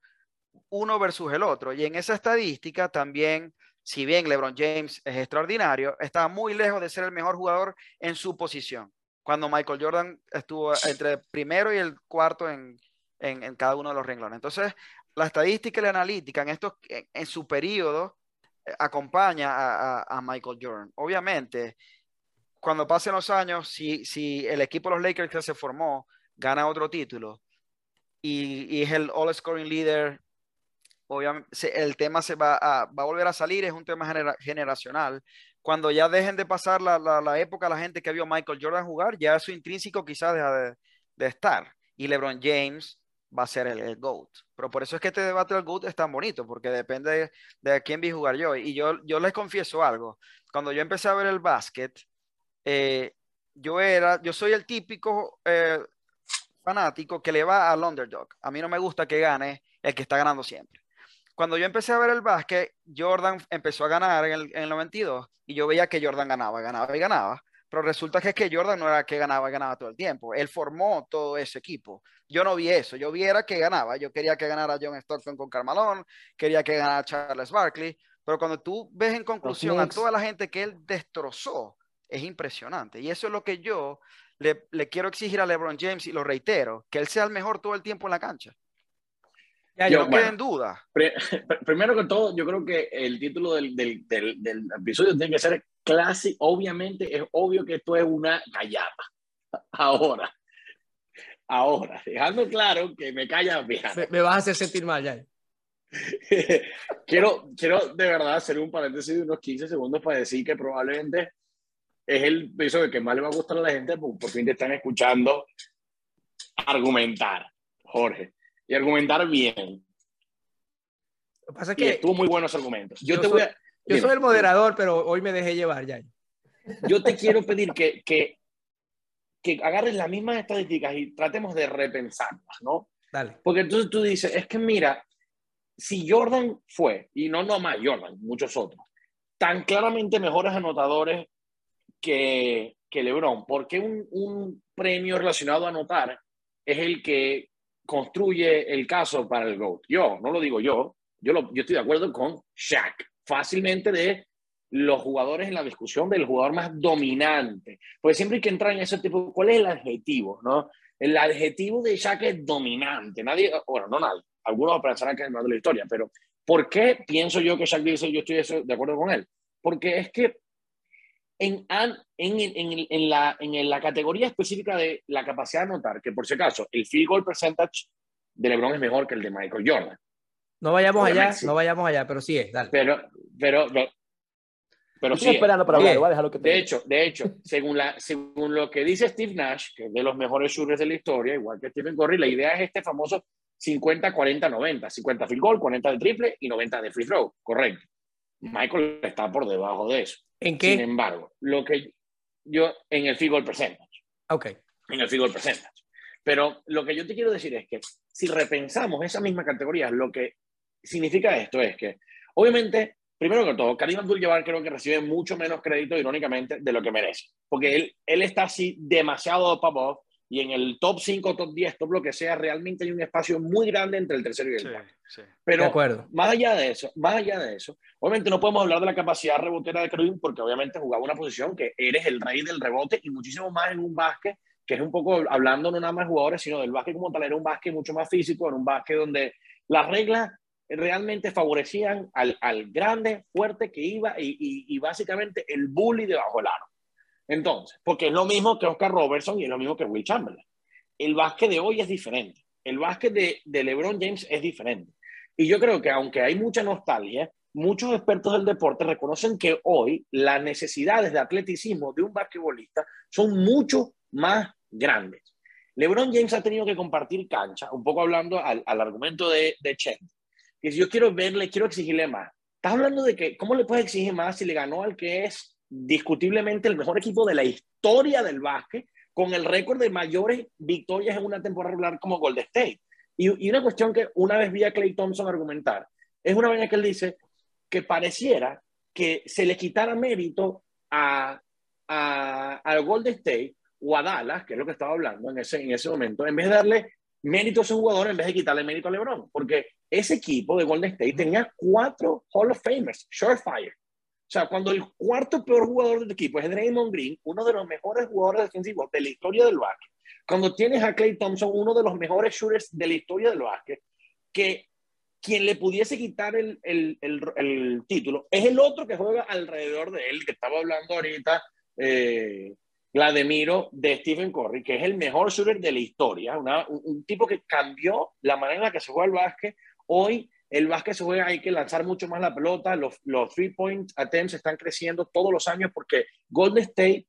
uno versus el otro. Y en esa estadística también, si bien LeBron James es extraordinario, está muy lejos de ser el mejor jugador en su posición. Cuando Michael Jordan estuvo entre el primero y el cuarto en, en, cada uno de los renglones. Entonces, la estadística y la analítica en, estos, en su periodo acompaña a, Michael Jordan. Obviamente, cuando pasen los años, si, si el equipo de los Lakers que se formó gana otro título y, es el All Scoring Leader, obviamente el tema se va a, va a volver a salir, es un tema generacional. Cuando ya dejen de pasar la, la, época, la gente que vio a Michael Jordan jugar, ya eso intrínseco quizás deja de, de estar. Y LeBron James va a ser el, GOAT. Pero por eso es que este debate del GOAT es tan bonito, porque depende de, a quién vi jugar yo. Y yo, yo les confieso algo, cuando yo empecé a ver el básquet, eh, yo era, yo soy el típico eh, fanático que le va al underdog. A mí no me gusta que gane el que está ganando siempre. Cuando yo empecé a ver el básquet, Jordan empezó a ganar en el, en el 92 y yo veía que Jordan ganaba, ganaba y ganaba. Pero resulta que, es que Jordan no era que ganaba y ganaba todo el tiempo. Él formó todo ese equipo. Yo no vi eso. Yo viera que ganaba. Yo quería que ganara John Stockton con Carmalón, quería que ganara Charles Barkley. Pero cuando tú ves en conclusión a toda la gente que él destrozó, es impresionante. Y eso es lo que yo le, le quiero exigir a LeBron James y lo reitero, que él sea el mejor todo el tiempo en la cancha. Ya, yo, no quede en duda. primero que todo, yo creo que el título del, del, del, episodio tiene que ser clásico. Obviamente, es obvio que esto es una callada. Ahora, ahora, dejando claro que me calla bien. Me, vas a hacer sentir mal ya. quiero, quiero de verdad hacer un paréntesis de unos 15 segundos para decir que probablemente es el episodio que más le va a gustar a la gente, porque por fin te están escuchando argumentar, Jorge y argumentar bien. Lo que pasa es que. estuvo muy bueno ese argumento. Yo, te soy, voy a, yo soy el moderador, pero hoy me dejé llevar ya. Yo te quiero pedir que, que, que agarres las mismas estadísticas y tratemos de repensarlas, ¿no? Dale. Porque entonces tú dices, es que mira, si Jordan fue, y no nomás Jordan, muchos otros, tan claramente mejores anotadores que, que LeBron, ¿por qué un, un premio relacionado a anotar es el que construye el caso para el GOAT. Yo, no lo digo yo, yo, lo, yo estoy de acuerdo con Shaq, fácilmente de los jugadores en la discusión del jugador más dominante. Porque siempre hay que entrar en ese tipo, ¿cuál es el adjetivo? ¿no? El adjetivo de Shaq es dominante. Nadie, bueno, no nadie, algunos pensarán que es el más de la historia, pero ¿por qué pienso yo que Shaq dice yo estoy de acuerdo con él? Porque es que en, la categoría específica de la capacidad de anotar, que por si acaso, el field goal percentage de LeBron es mejor que el de Michael Jordan. No vayamos allá, no vayamos allá, pero sí es, dale. Pero, pero, pero, sí esperando para hablar, que De hecho, de hecho según, la, según lo que dice Steve Nash, que es de los mejores shooters de la historia, igual que Stephen Curry, la idea es este famoso 50, 40, 90. 50 field goal, 40 de triple y 90 de free throw, correcto. Michael está por debajo de eso. ¿En qué? Sin embargo, lo que yo, en el field goal percentage. Ok. En el field goal percentage. Pero lo que yo te quiero decir es que si repensamos esa misma categoría, lo que significa esto es que, obviamente, primero que todo, Karim Abdul-Jabbar creo que recibe mucho menos crédito, irónicamente, de lo que merece. Porque él, él está así demasiado up y en el top 5, top 10, top lo que sea, realmente hay un espacio muy grande entre el tercero y el cuarto. Pero de acuerdo. más allá de eso, más allá de eso, obviamente no podemos hablar de la capacidad rebotera de Karim porque obviamente jugaba una posición que eres el rey del rebote y muchísimo más en un básquet que es un poco hablando no nada más de jugadores, sino del básquet como tal, era un básquet mucho más físico, era un básquet donde las reglas realmente favorecían al, al grande, fuerte que iba y, y, básicamente el bully debajo del aro. Entonces, porque es lo mismo que Oscar Robertson y es lo mismo que Will Chamberlain. El básquet de hoy es diferente. El básquet de, de LeBron James es diferente. Y yo creo que aunque hay mucha nostalgia, muchos expertos del deporte reconocen que hoy las necesidades de atleticismo de un basquetbolista son mucho más grandes. LeBron James ha tenido que compartir cancha, un poco hablando al, al argumento de, de Chen, que si yo quiero verle, quiero exigirle más. Estás hablando de que, ¿cómo le puedes exigir más si le ganó al que es discutiblemente el mejor equipo de la historia del básquet, con el récord de mayores victorias en una temporada regular como Golden State. Y, y una cuestión que una vez vi a Clay Thompson argumentar, es una vez que él dice que pareciera que se le quitara mérito a, a, al Golden State o a Dallas, que es lo que estaba hablando en ese, en ese momento, en vez de darle mérito a ese jugador, en vez de quitarle mérito a LeBron, porque ese equipo de Golden State tenía cuatro Hall of Famers, Surefire. O sea, cuando el cuarto peor jugador del equipo es Draymond Green, uno de los mejores jugadores defensivos de la historia del básquet, cuando tienes a Clay Thompson, uno de los mejores shooters de la historia del básquet, que quien le pudiese quitar el, el, el, título es el otro que juega alrededor de él, que estaba hablando ahorita, eh, Vladimiro, de Stephen Curry, que es el mejor shooter de la historia, una, un, tipo que cambió la manera en la que se juega el básquet. Hoy el básquet se juega, hay que lanzar mucho más la pelota, los, los three-point attempts están creciendo todos los años porque Golden State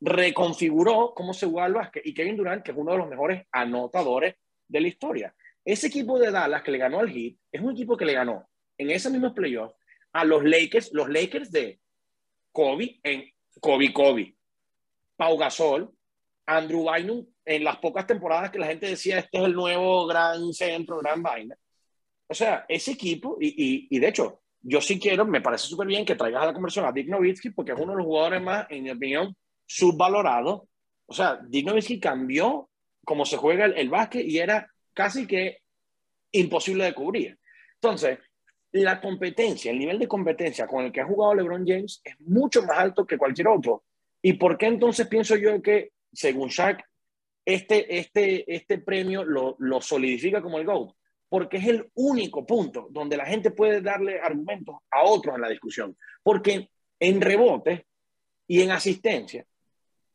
reconfiguró cómo se juega el básquet y Kevin Durant, que es uno de los mejores anotadores de la historia. Ese equipo de Dallas que le ganó al Heat es un equipo que le ganó en ese mismo playoff a los Lakers, los Lakers de Kobe en Kobe Kobe, Pau Gasol, Andrew Bynum en las pocas temporadas que la gente decía este es el nuevo gran centro, gran vaina. O sea, ese equipo, y, y, y de hecho, yo sí quiero, me parece súper bien que traigas a la conversión a Dick Nowitzki porque es uno de los jugadores más, en mi opinión, subvalorados. O sea, Dick Nowitzki cambió cómo se juega el, el básquet y era casi que imposible de cubrir. Entonces, la competencia, el nivel de competencia con el que ha jugado LeBron James es mucho más alto que cualquier otro. ¿Y por qué entonces pienso yo que, según Shaq, este, este, este premio lo, lo solidifica como el GOAT? Porque es el único punto donde la gente puede darle argumentos a otros en la discusión. Porque en rebote y en asistencia,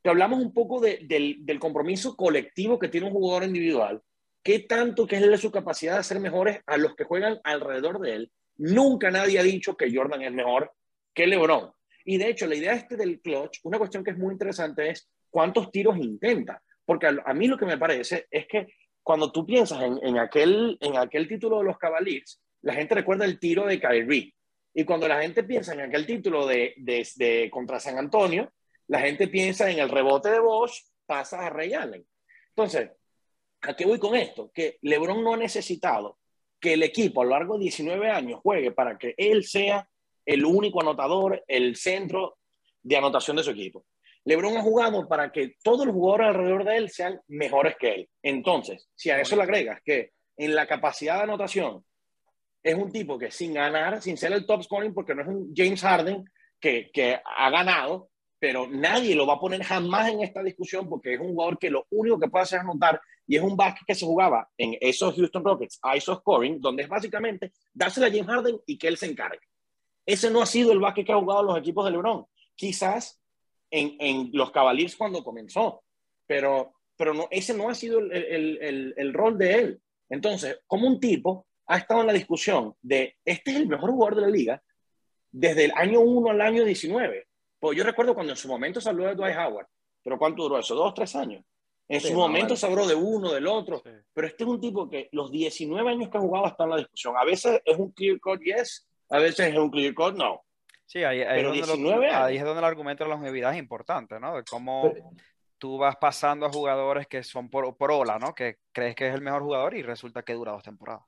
que hablamos un poco de, del, del compromiso colectivo que tiene un jugador individual, qué tanto que es su capacidad de hacer mejores a los que juegan alrededor de él. Nunca nadie ha dicho que Jordan es mejor que LeBron. Y de hecho, la idea este del clutch, una cuestión que es muy interesante es cuántos tiros intenta. Porque a, mí lo que me parece es que cuando tú piensas en, aquel, en aquel título de los Cavaliers, la gente recuerda el tiro de Kyrie. Y cuando la gente piensa en aquel título de, de, de contra San Antonio, la gente piensa en el rebote de Bosch, pasa a Ray Allen. Entonces, ¿A qué voy con esto? Que LeBron no ha necesitado que el equipo a lo largo de 19 años juegue para que él sea el único anotador, el centro de anotación de su equipo. LeBron ha jugado para que todos los jugadores alrededor de él sean mejores que él. Entonces, si a eso le agregas que en la capacidad de anotación es un tipo que sin ganar, sin ser el top scoring, porque no es un James Harden que, que ha ganado, pero nadie lo va a poner jamás en esta discusión porque es un jugador que lo único que puede hacer es anotar y es un básquet que se jugaba en esos Houston Rockets, ISO scoring, donde es básicamente dársela a James Harden y que él se encargue. Ese no ha sido el básquet que ha jugado los equipos de LeBron. Quizás en, en los Cavaliers cuando comenzó, pero, pero no, ese no ha sido el, el, el, el rol de él. Entonces, como un tipo ha estado en la discusión de este es el mejor jugador de la liga desde el año 1 al año 19 pues yo recuerdo cuando en su momento se habló de Dwight Howard, pero ¿cuánto duró eso? ¿Dos, tres años? En su momento se habló de uno, del otro, pero este es un tipo que los 19 años que ha jugado está en la discusión. A veces es un clear cut yes, a veces es un clear cut no. Sí, ahí, ahí, es, donde lo, ahí es donde el argumento de la longevidad es importante, ¿no? De cómo tú vas pasando a jugadores que son por, por ola, ¿no? Que crees que es el mejor jugador y resulta que dura dos temporadas.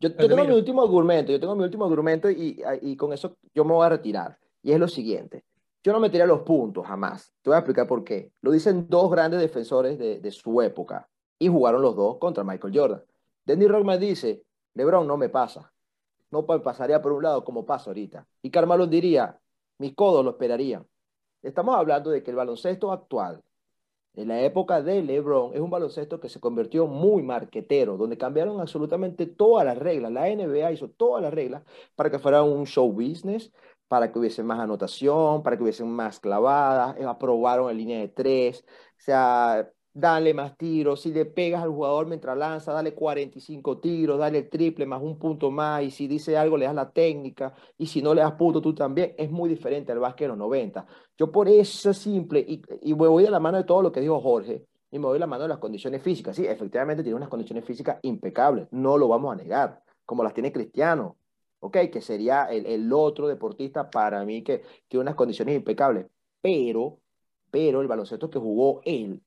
Yo, yo tengo mi último argumento, yo tengo mi último argumento y, y con eso yo me voy a retirar. Y es lo siguiente. Yo no metería los puntos, jamás. Te voy a explicar por qué. Lo dicen dos grandes defensores de, de su época y jugaron los dos contra Michael Jordan. Denny Rodman dice, LeBron no me pasa. No pasaría por un lado como pasa ahorita. Y Carmelo diría, mis codos lo esperarían. Estamos hablando de que el baloncesto actual, en la época de LeBron, es un baloncesto que se convirtió muy marquetero, donde cambiaron absolutamente todas las reglas. La NBA hizo todas las reglas para que fuera un show business, para que hubiese más anotación, para que hubiesen más clavadas, eh, aprobaron en línea de tres, o sea, dale más tiros, si le pegas al jugador mientras lanza, dale 45 tiros, dale el triple más un punto más, y si dice algo le das la técnica, y si no le das punto tú también, es muy diferente al básquet de los 90. Yo por eso simple, y, y me voy de la mano de todo lo que dijo Jorge, y me voy de la mano de las condiciones físicas. Sí, efectivamente tiene unas condiciones físicas impecables, no lo vamos a negar, como las tiene Cristiano, ¿ok? Que sería el, el otro deportista para mí que tiene unas condiciones impecables. Pero, pero el baloncesto que jugó él,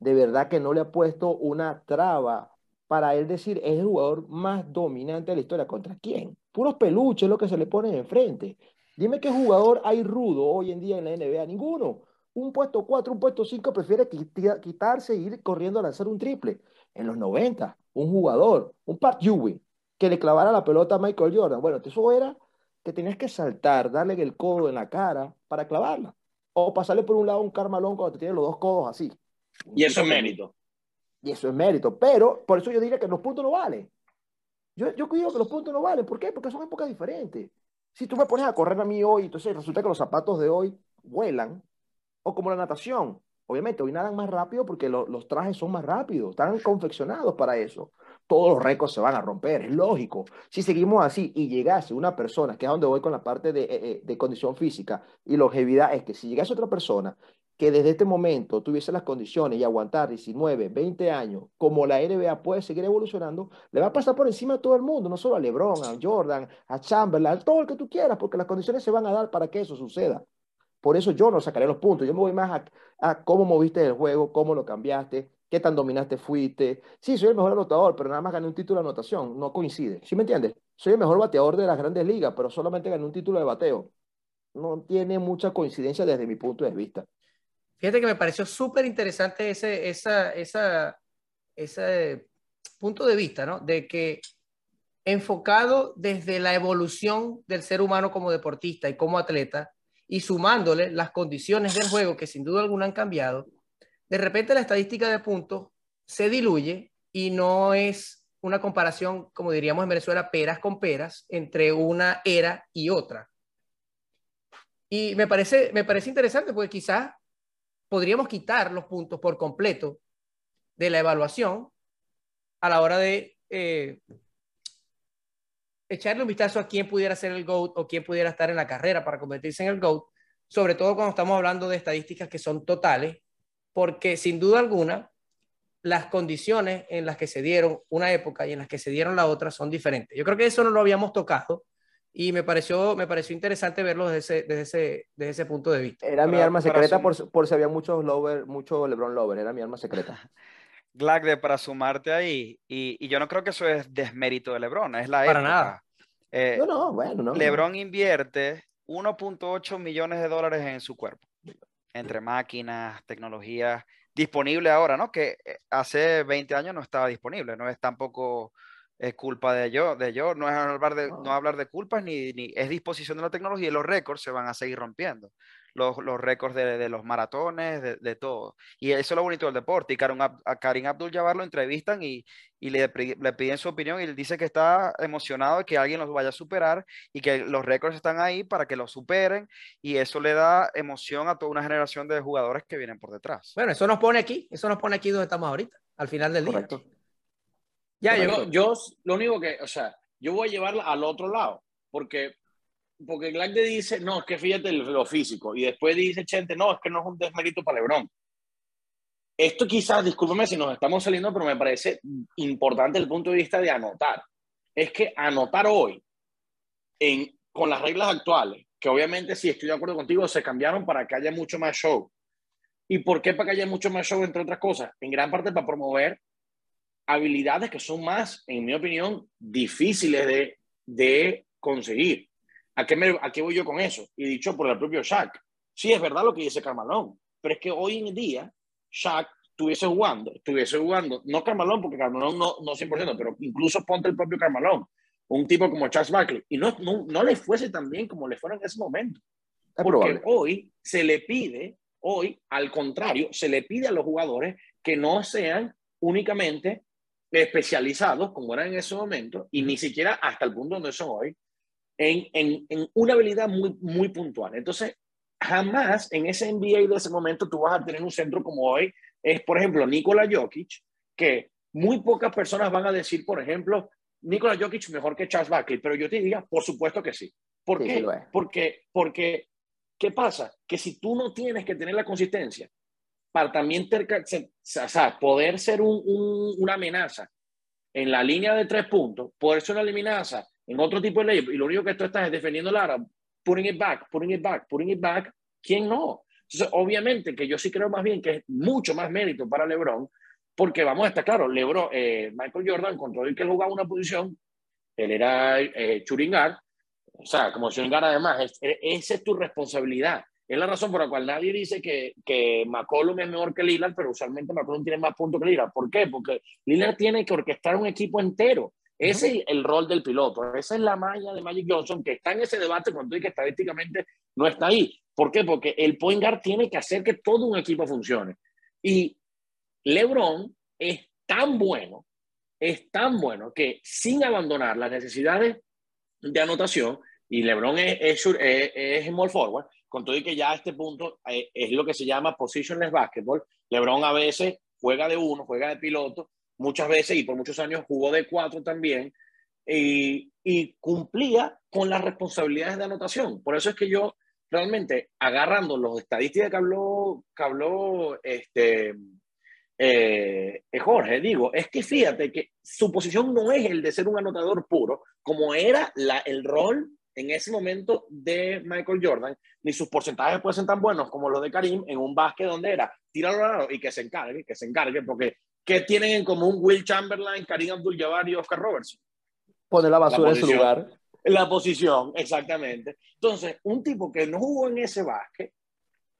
de verdad que no le ha puesto una traba para él decir es el jugador más dominante de la historia. ¿Contra quién? Puros peluches lo que se le pone enfrente. Dime qué jugador hay rudo hoy en día en la NBA. Ninguno. Un puesto 4, un puesto 5 prefiere quitarse e ir corriendo a lanzar un triple. En los 90, un jugador, un Pat Ewing, que le clavara la pelota a Michael Jordan. Bueno, eso era que tenías que saltar, darle el codo en la cara para clavarla. O pasarle por un lado un carmalón cuando te tiene los dos codos así. Y eso es mérito. Y eso es mérito. Pero por eso yo diría que los puntos no valen. Yo, yo digo que los puntos no valen. ¿Por qué? Porque son épocas diferentes. Si tú me pones a correr a mí hoy, entonces resulta que los zapatos de hoy vuelan. O como la natación. Obviamente, hoy nadan más rápido porque los trajes son más rápidos. Están confeccionados para eso. Todos los récords se van a romper, es lógico. Si seguimos así y llegase una persona, que es donde voy con la parte de, eh, eh, de condición física y longevidad, es que si llegase otra persona que desde este momento tuviese las condiciones y aguantar 19, 20 años, como la NBA puede seguir evolucionando, le va a pasar por encima a todo el mundo, no solo a LeBron, a Jordan, a Chamberlain, a todo el que tú quieras, porque las condiciones se van a dar para que eso suceda. Por eso yo no sacaré los puntos, yo me voy más a, a cómo moviste el juego, cómo lo cambiaste, qué tan dominante fuiste. Sí, soy el mejor anotador, pero nada más gané un título de anotación, no coincide. ¿Sí me entiendes? Soy el mejor bateador de las grandes ligas, pero solamente gané un título de bateo. No tiene mucha coincidencia desde mi punto de vista. Fíjate que me pareció súper interesante ese, esa, esa, ese punto de vista, ¿no? De que enfocado desde la evolución del ser humano como deportista y como atleta y sumándole las condiciones del juego que sin duda alguna han cambiado, de repente la estadística de puntos se diluye y no es una comparación, como diríamos en Venezuela, peras con peras entre una era y otra. Y me parece, me parece interesante porque quizás podríamos quitar los puntos por completo de la evaluación a la hora de eh, echarle un vistazo a quién pudiera ser el GOAT o quién pudiera estar en la carrera para convertirse en el GOAT, sobre todo cuando estamos hablando de estadísticas que son totales, porque sin duda alguna las condiciones en las que se dieron una época y en las que se dieron la otra son diferentes. Yo creo que eso no lo habíamos tocado y me pareció, me pareció interesante verlo desde ese, desde ese, desde ese punto de vista. Era mi arma secreta por, por, si había muchos lover, mucho LeBron Lover, era mi arma secreta. Glagde, para sumarte ahí, y, y, yo no creo que eso es desmérito de LeBron, es la Para nada. Eh, no, no, bueno, no. LeBron invierte 1.8 millones de dólares en su cuerpo, entre máquinas, tecnologías, disponible ahora, ¿no? Que eh, hace 20 años no estaba disponible, no es tampoco es culpa de yo, de yo, no es hablar de, no hablar de culpas ni, ni, es disposición de la tecnología y los récords se van a seguir rompiendo. Los, los récords de, de, los maratones, de, de, todo. Y eso es lo bonito del deporte. Y Karim, a Karim Abdul-Jabbar lo entrevistan y, y le, le, piden su opinión y él dice que está emocionado de que alguien los vaya a superar y que los récords están ahí para que los superen y eso le da emoción a toda una generación de jugadores que vienen por detrás. Bueno, eso nos pone aquí, eso nos pone aquí donde estamos ahorita, al final del Correcto. día. Ya, yo, yo, lo único que, o sea, yo voy a llevarla al otro lado, porque, porque Glagde dice, no, es que fíjate lo físico, y después dice Chente, no, es que no es un desmérito para Lebron. Esto quizás, discúlpeme si nos estamos saliendo, pero me parece importante el punto de vista de anotar. Es que anotar hoy, en, con las reglas actuales, que obviamente si estoy de acuerdo contigo, se cambiaron para que haya mucho más show. ¿Y por qué para que haya mucho más show, entre otras cosas? En gran parte para promover habilidades que son más, en mi opinión, difíciles de, de conseguir. ¿A qué, me, ¿A qué voy yo con eso? Y dicho por el propio Shaq. Sí, es verdad lo que dice Carmalón, pero es que hoy en día Shaq estuviese jugando, estuviese jugando, no Carmalón, porque Carmalón no, no 100%, pero incluso ponte el propio Carmalón, un tipo como Charles Barkley, y no, no, no le fuese tan bien como le fueron en ese momento. Porque hoy se le pide, hoy, al contrario, se le pide a los jugadores que no sean únicamente especializados, como eran en ese momento, y ni siquiera hasta el punto donde son hoy, en, en, en, una habilidad muy, muy puntual. Entonces, jamás en ese NBA de ese momento tú vas a tener un centro como hoy, es por ejemplo Nikola Jokic, que muy pocas personas van a decir, por ejemplo, Nikola Jokic mejor que Charles Barkley, pero yo te diría, por supuesto que sí. ¿Por qué? porque, porque, ¿qué pasa? Que si tú no tienes que tener la consistencia para también ter, o sea, poder ser un, un, una amenaza en la línea de tres puntos, poder ser una amenaza en otro tipo de ley, y lo único que tú estás es defendiendo la putting it back, putting it back, putting it back, ¿quién no? Entonces, obviamente que yo sí creo más bien que es mucho más mérito para LeBron, porque vamos a estar claro, LeBron, eh, Michael Jordan controló el que jugaba una posición, él era eh, Churingar, o sea, como Churingar además, esa es tu responsabilidad. Es la razón por la cual nadie dice que, que McCollum es mejor que Lillard, pero usualmente McCollum tiene más puntos que Lillard. ¿Por qué? Porque Lillard tiene que orquestar un equipo entero. Ese es el rol del piloto. Esa es la malla de Magic Johnson que está en ese debate cuando dice que estadísticamente no está ahí. ¿Por qué? Porque el point guard tiene que hacer que todo un equipo funcione. Y LeBron es tan bueno, es tan bueno que sin abandonar las necesidades de anotación, y LeBron es, es, es, small forward, con todo y que ya a este punto eh, es lo que se llama positionless basketball. LeBron a veces juega de uno, juega de piloto, muchas veces y por muchos años jugó de cuatro también y, cumplía con las responsabilidades de anotación. Por eso es que yo realmente agarrando los estadísticas que habló, que este, eh, Jorge, digo, es que fíjate que su posición no es el de ser un anotador puro, como era la, el rol en ese momento de Michael Jordan, ni sus porcentajes pueden ser tan buenos como los de Karim en un básquet donde era tíralo y que se encargue, que se encargue, porque ¿qué tienen en común Will Chamberlain, Karim Abdul-Jabbar y Oscar Robertson? Poner la basura en su lugar. La posición, exactamente. Entonces, un tipo que no jugó en ese básquet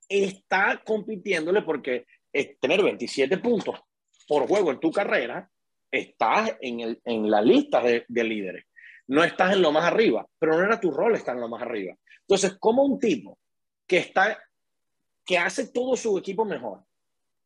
está compitiéndole porque es tener 27 puntos por juego en tu carrera, estás en, el, en la lista de, de líderes no estás en lo más arriba, pero no era tu rol estar en lo más arriba. Entonces, como un tipo que está, que hace todo su equipo mejor,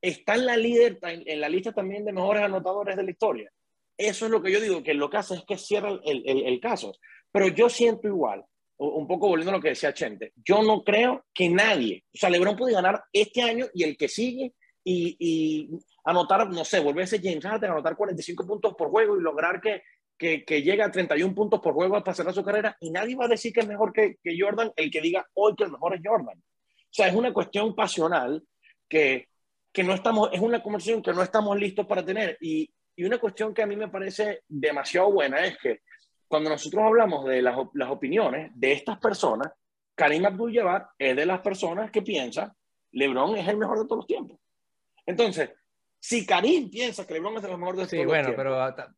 está en la líder, en la lista también de mejores anotadores de la historia. Eso es lo que yo digo, que lo que hace es que cierra el, el, caso. Pero yo siento igual, un poco volviendo a lo que decía Chente, yo no creo que nadie, o sea, LeBron puede ganar este año y el que sigue y, y anotar, no sé, volverse James Harden, anotar 45 puntos por juego y lograr que, que, que, llega a 31 puntos por juego hasta cerrar su carrera y nadie va a decir que es mejor que, que, Jordan el que diga hoy que el mejor es Jordan. O sea, es una cuestión pasional que, que no estamos, es una conversación que no estamos listos para tener. Y, y una cuestión que a mí me parece demasiado buena es que cuando nosotros hablamos de las, las opiniones de estas personas, Karim Abdul-Jabbar es de las personas que piensa LeBron es el mejor de todos los tiempos. Entonces, si Karim piensa que LeBron es el mejor de todos sí, los bueno, tiempos, pero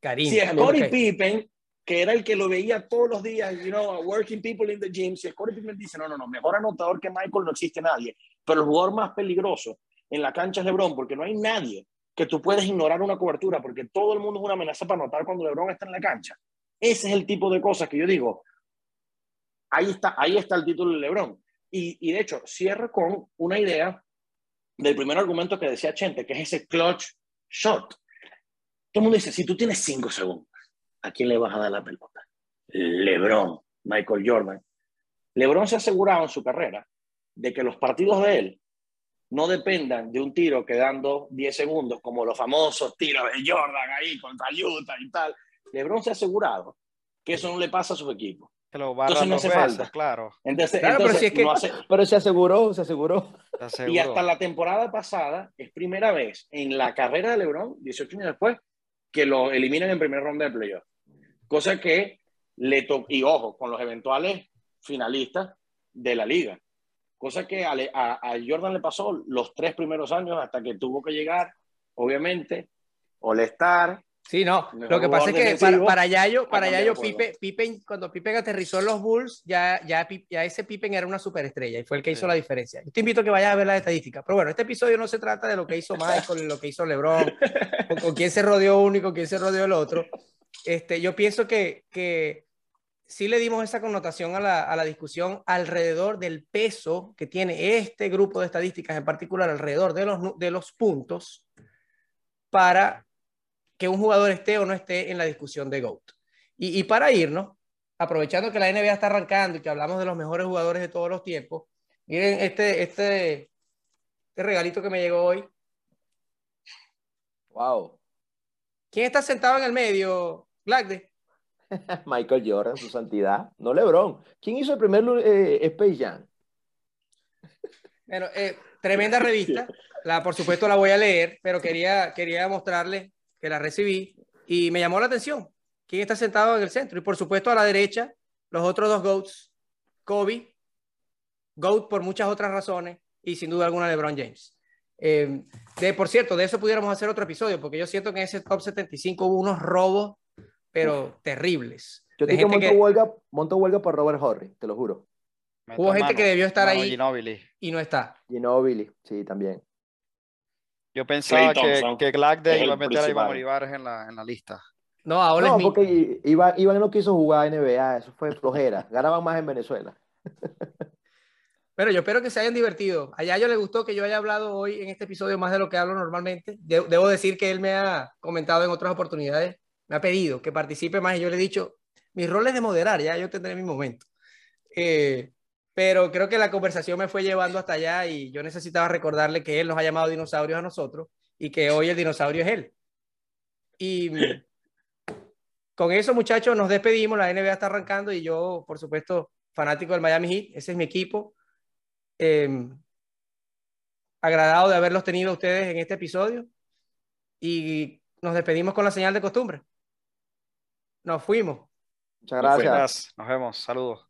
Karim. Si Scottie okay. Pippen, que era el que lo veía todos los días, you know, working people in the gym, si Scottie Pippen dice, no, no, no, mejor anotador que Michael no existe nadie, pero el jugador más peligroso en la cancha es LeBron, porque no hay nadie que tú puedes ignorar una cobertura, porque todo el mundo es una amenaza para anotar cuando LeBron está en la cancha. Ese es el tipo de cosas que yo digo, ahí está, ahí está el título de LeBron. Y, y de hecho, cierro con una idea del primer argumento que decía Chente, que es ese clutch shot. Todo el mundo dice, si tú tienes cinco segundos, ¿a quién le vas a dar la pelota? LeBron, Michael Jordan. LeBron se ha asegurado en su carrera de que los partidos de él no dependan de un tiro quedando 10 segundos, como los famosos tiros de Jordan ahí contra Utah y tal. LeBron se ha asegurado que eso no le pasa a sus equipos. Que lo entonces no hace veces, falta. Claro. Entonces, claro entonces, pero, si es que, no hace... pero se aseguró, se aseguró. Se aseguró. Y hasta la temporada pasada es primera vez en la carrera de LeBron, 18 años después, que lo eliminan en primer ronda de playoff. Cosa que le tocó, y ojo, con los eventuales finalistas de la liga. Cosa que a, Jordan le pasó los tres primeros años hasta que tuvo que llegar, obviamente, All-Star. Sí, no, lo que pasa es que para, para Yayo, para Yayo Pipe, Pippen, cuando Pippen aterrizó en los Bulls, ya, ya, ya ese Pippen era una superestrella y fue el que hizo sí. la diferencia. Yo te invito a que vayas a ver la estadística. Pero bueno, este episodio no se trata de lo que hizo Michael, lo que hizo LeBron, con, con quién se rodeó uno y con quién se rodeó el otro. Este, yo pienso que, que sí le dimos esa connotación a la, a la, discusión alrededor del peso que tiene este grupo de estadísticas, en particular alrededor de los, de los puntos, para que un jugador esté o no esté en la discusión de GOAT. Y, y para irnos, aprovechando que la NBA está arrancando y que hablamos de los mejores jugadores de todos los tiempos, miren este, este, este regalito que me llegó hoy. Wow. ¿Quién está sentado en el medio, Glagde? Michael Jordan, su santidad. No LeBron. ¿Quién hizo el primer eh, Space Jam? Bueno, eh, tremenda revista. La, por supuesto la voy a leer, pero quería, quería mostrarles que la recibí y me llamó la atención. quién está sentado en el centro. Y por supuesto a la derecha, los otros dos GOATs, Kobe, GOAT por muchas otras razones, y sin duda alguna LeBron James. Eh, de, por cierto, de eso pudiéramos hacer otro episodio, porque yo siento que en ese top 75 hubo unos robos, pero terribles. Yo te digo, monto, que- huelga, monto huelga por Robert Horry, te lo juro. Hubo gente que debió estar ahí. Y no está. Ginobili, sí, también. Yo pensaba que, que Glagde es iba a meter a Iván. Olivares en la, en la lista. No, a Ole No, Smith. porque Iván, Iván no quiso jugar NBA, eso fue flojera. Ganaban más en Venezuela. Pero yo espero que se hayan divertido. A Yayo le gustó que yo haya hablado hoy en este episodio más de lo que hablo normalmente. De- debo decir que él me ha comentado en otras oportunidades, me ha pedido que participe más y yo le he dicho, mi rol es de moderar, ya yo tendré mi momento. Eh, pero creo que la conversación me fue llevando hasta allá y yo necesitaba recordarle que él nos ha llamado dinosaurios a nosotros y que hoy el dinosaurio es él. Y mm, con eso, muchachos, nos despedimos. La NBA está arrancando y yo, por supuesto, fanático del Miami Heat, ese es mi equipo. Eh, agradado de haberlos tenido a ustedes en este episodio y nos despedimos con la señal de costumbre. Nos fuimos. Muchas Nos. Gracias. Nos vemos. Saludos.